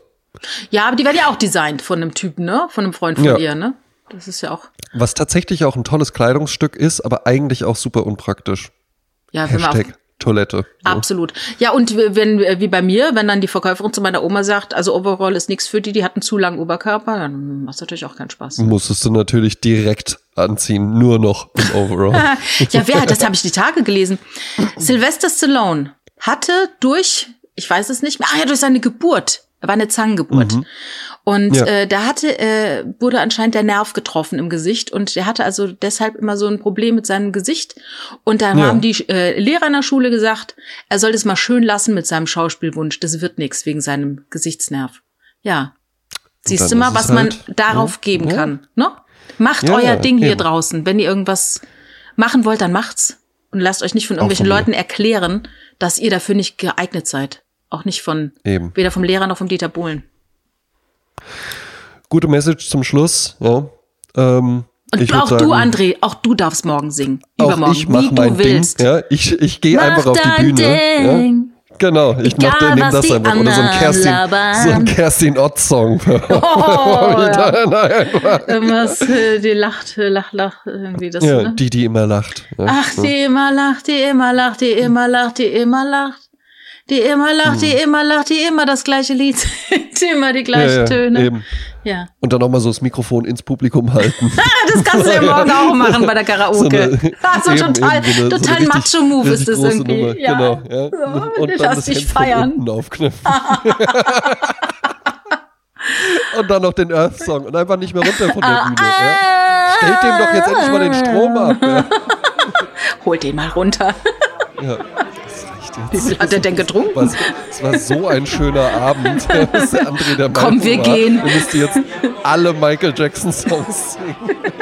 [SPEAKER 2] Ja, aber die werden ja auch designt von einem Typen, ne? Von einem Freund von
[SPEAKER 1] Ja.
[SPEAKER 2] ihr, ne? Das ist ja auch.
[SPEAKER 1] Was tatsächlich auch ein tolles Kleidungsstück ist, aber eigentlich auch super unpraktisch.
[SPEAKER 2] Ja, wenn
[SPEAKER 1] Hashtag Toilette. Ja.
[SPEAKER 2] Absolut. Ja, und wenn, wie bei mir, wenn dann die Verkäuferin zu meiner Oma sagt, also Overall ist nichts für die, die hat einen zu langen Oberkörper, dann macht natürlich auch keinen Spaß.
[SPEAKER 1] Musstest du natürlich direkt anziehen, nur noch im Overall. *laughs*
[SPEAKER 2] ja, wer, das habe ich die Tage gelesen. Sylvester Stallone hatte durch, ich weiß es nicht mehr, ah ja, durch seine Geburt, er war eine Zangengeburt. Und
[SPEAKER 1] Ja.
[SPEAKER 2] äh, da hatte, äh, wurde anscheinend der Nerv getroffen im Gesicht und der hatte also deshalb immer so ein Problem mit seinem Gesicht. Und dann
[SPEAKER 1] Ja.
[SPEAKER 2] haben die äh, Lehrer in der Schule gesagt, er soll das mal schön lassen mit seinem Schauspielwunsch. Das wird nichts wegen seinem Gesichtsnerv. Ja. Siehst du mal, was
[SPEAKER 1] es
[SPEAKER 2] man
[SPEAKER 1] halt-
[SPEAKER 2] darauf
[SPEAKER 1] ja,
[SPEAKER 2] geben kann. Ne? Macht euer Ding hier draußen. Wenn ihr irgendwas machen wollt, dann macht's. Und lasst euch nicht von irgendwelchen
[SPEAKER 1] von.
[SPEAKER 2] Leuten erklären, dass ihr dafür nicht geeignet seid. Auch nicht von,
[SPEAKER 1] Eben.
[SPEAKER 2] weder vom Lehrer noch vom Dieter Bohlen.
[SPEAKER 1] Gute Message zum Schluss. Ja. Ähm,
[SPEAKER 2] Und auch
[SPEAKER 1] sagen,
[SPEAKER 2] du, André, auch du darfst morgen singen.
[SPEAKER 1] Auch
[SPEAKER 2] Übermorgen,
[SPEAKER 1] ich mach
[SPEAKER 2] wie
[SPEAKER 1] mein
[SPEAKER 2] du willst.
[SPEAKER 1] Ding. Ja, ich ich gehe einfach auf die Bühne. Ja.
[SPEAKER 2] Ding.
[SPEAKER 1] Genau, ich
[SPEAKER 2] Egal,
[SPEAKER 1] mach nehme
[SPEAKER 2] was
[SPEAKER 1] das einfach. Oder so ein Kerstin,
[SPEAKER 2] labern.
[SPEAKER 1] so ein Kerstin Ott-Song. *laughs*
[SPEAKER 2] Oh, *laughs* ja. Irgendwas, äh, die lacht, äh, lach, lach, irgendwie das,
[SPEAKER 1] ja,
[SPEAKER 2] ne?
[SPEAKER 1] die, die immer lacht. Ja.
[SPEAKER 2] Ach, die immer lacht, die immer lacht, die immer lacht, die immer lacht. Die immer lacht, die immer lacht, die immer das gleiche Lied singt, immer die
[SPEAKER 1] ja,
[SPEAKER 2] gleichen
[SPEAKER 1] ja,
[SPEAKER 2] Töne.
[SPEAKER 1] Eben.
[SPEAKER 2] Ja.
[SPEAKER 1] Und dann nochmal so das Mikrofon ins Publikum halten. *laughs*
[SPEAKER 2] Das kannst du ja morgen *laughs* auch machen bei der Karaoke.
[SPEAKER 1] So eine-
[SPEAKER 2] ah, so
[SPEAKER 1] eben,
[SPEAKER 2] total,
[SPEAKER 1] eben so eine-
[SPEAKER 2] total Macho-Move ist das irgendwie.
[SPEAKER 1] Nummer.
[SPEAKER 2] Ja.
[SPEAKER 1] Genau, ja.
[SPEAKER 2] So,
[SPEAKER 1] Und dann
[SPEAKER 2] lass
[SPEAKER 1] das
[SPEAKER 2] dich
[SPEAKER 1] Hemd
[SPEAKER 2] feiern.
[SPEAKER 1] unten aufknöpfen. *laughs* und dann noch den Earth-Song und einfach nicht mehr runter von
[SPEAKER 2] Ah,
[SPEAKER 1] der Bühne. Ja. Stellt dem doch jetzt endlich mal den Strom ab. Ja.
[SPEAKER 2] Holt den mal runter.
[SPEAKER 1] Ja.
[SPEAKER 2] Wie
[SPEAKER 1] jetzt.
[SPEAKER 2] hat der denn getrunken?
[SPEAKER 1] Was, es war so ein schöner Abend. *laughs* André der
[SPEAKER 2] Komm, wir
[SPEAKER 1] war,
[SPEAKER 2] gehen.
[SPEAKER 1] Wir müssten jetzt alle Michael Jackson Songs singen.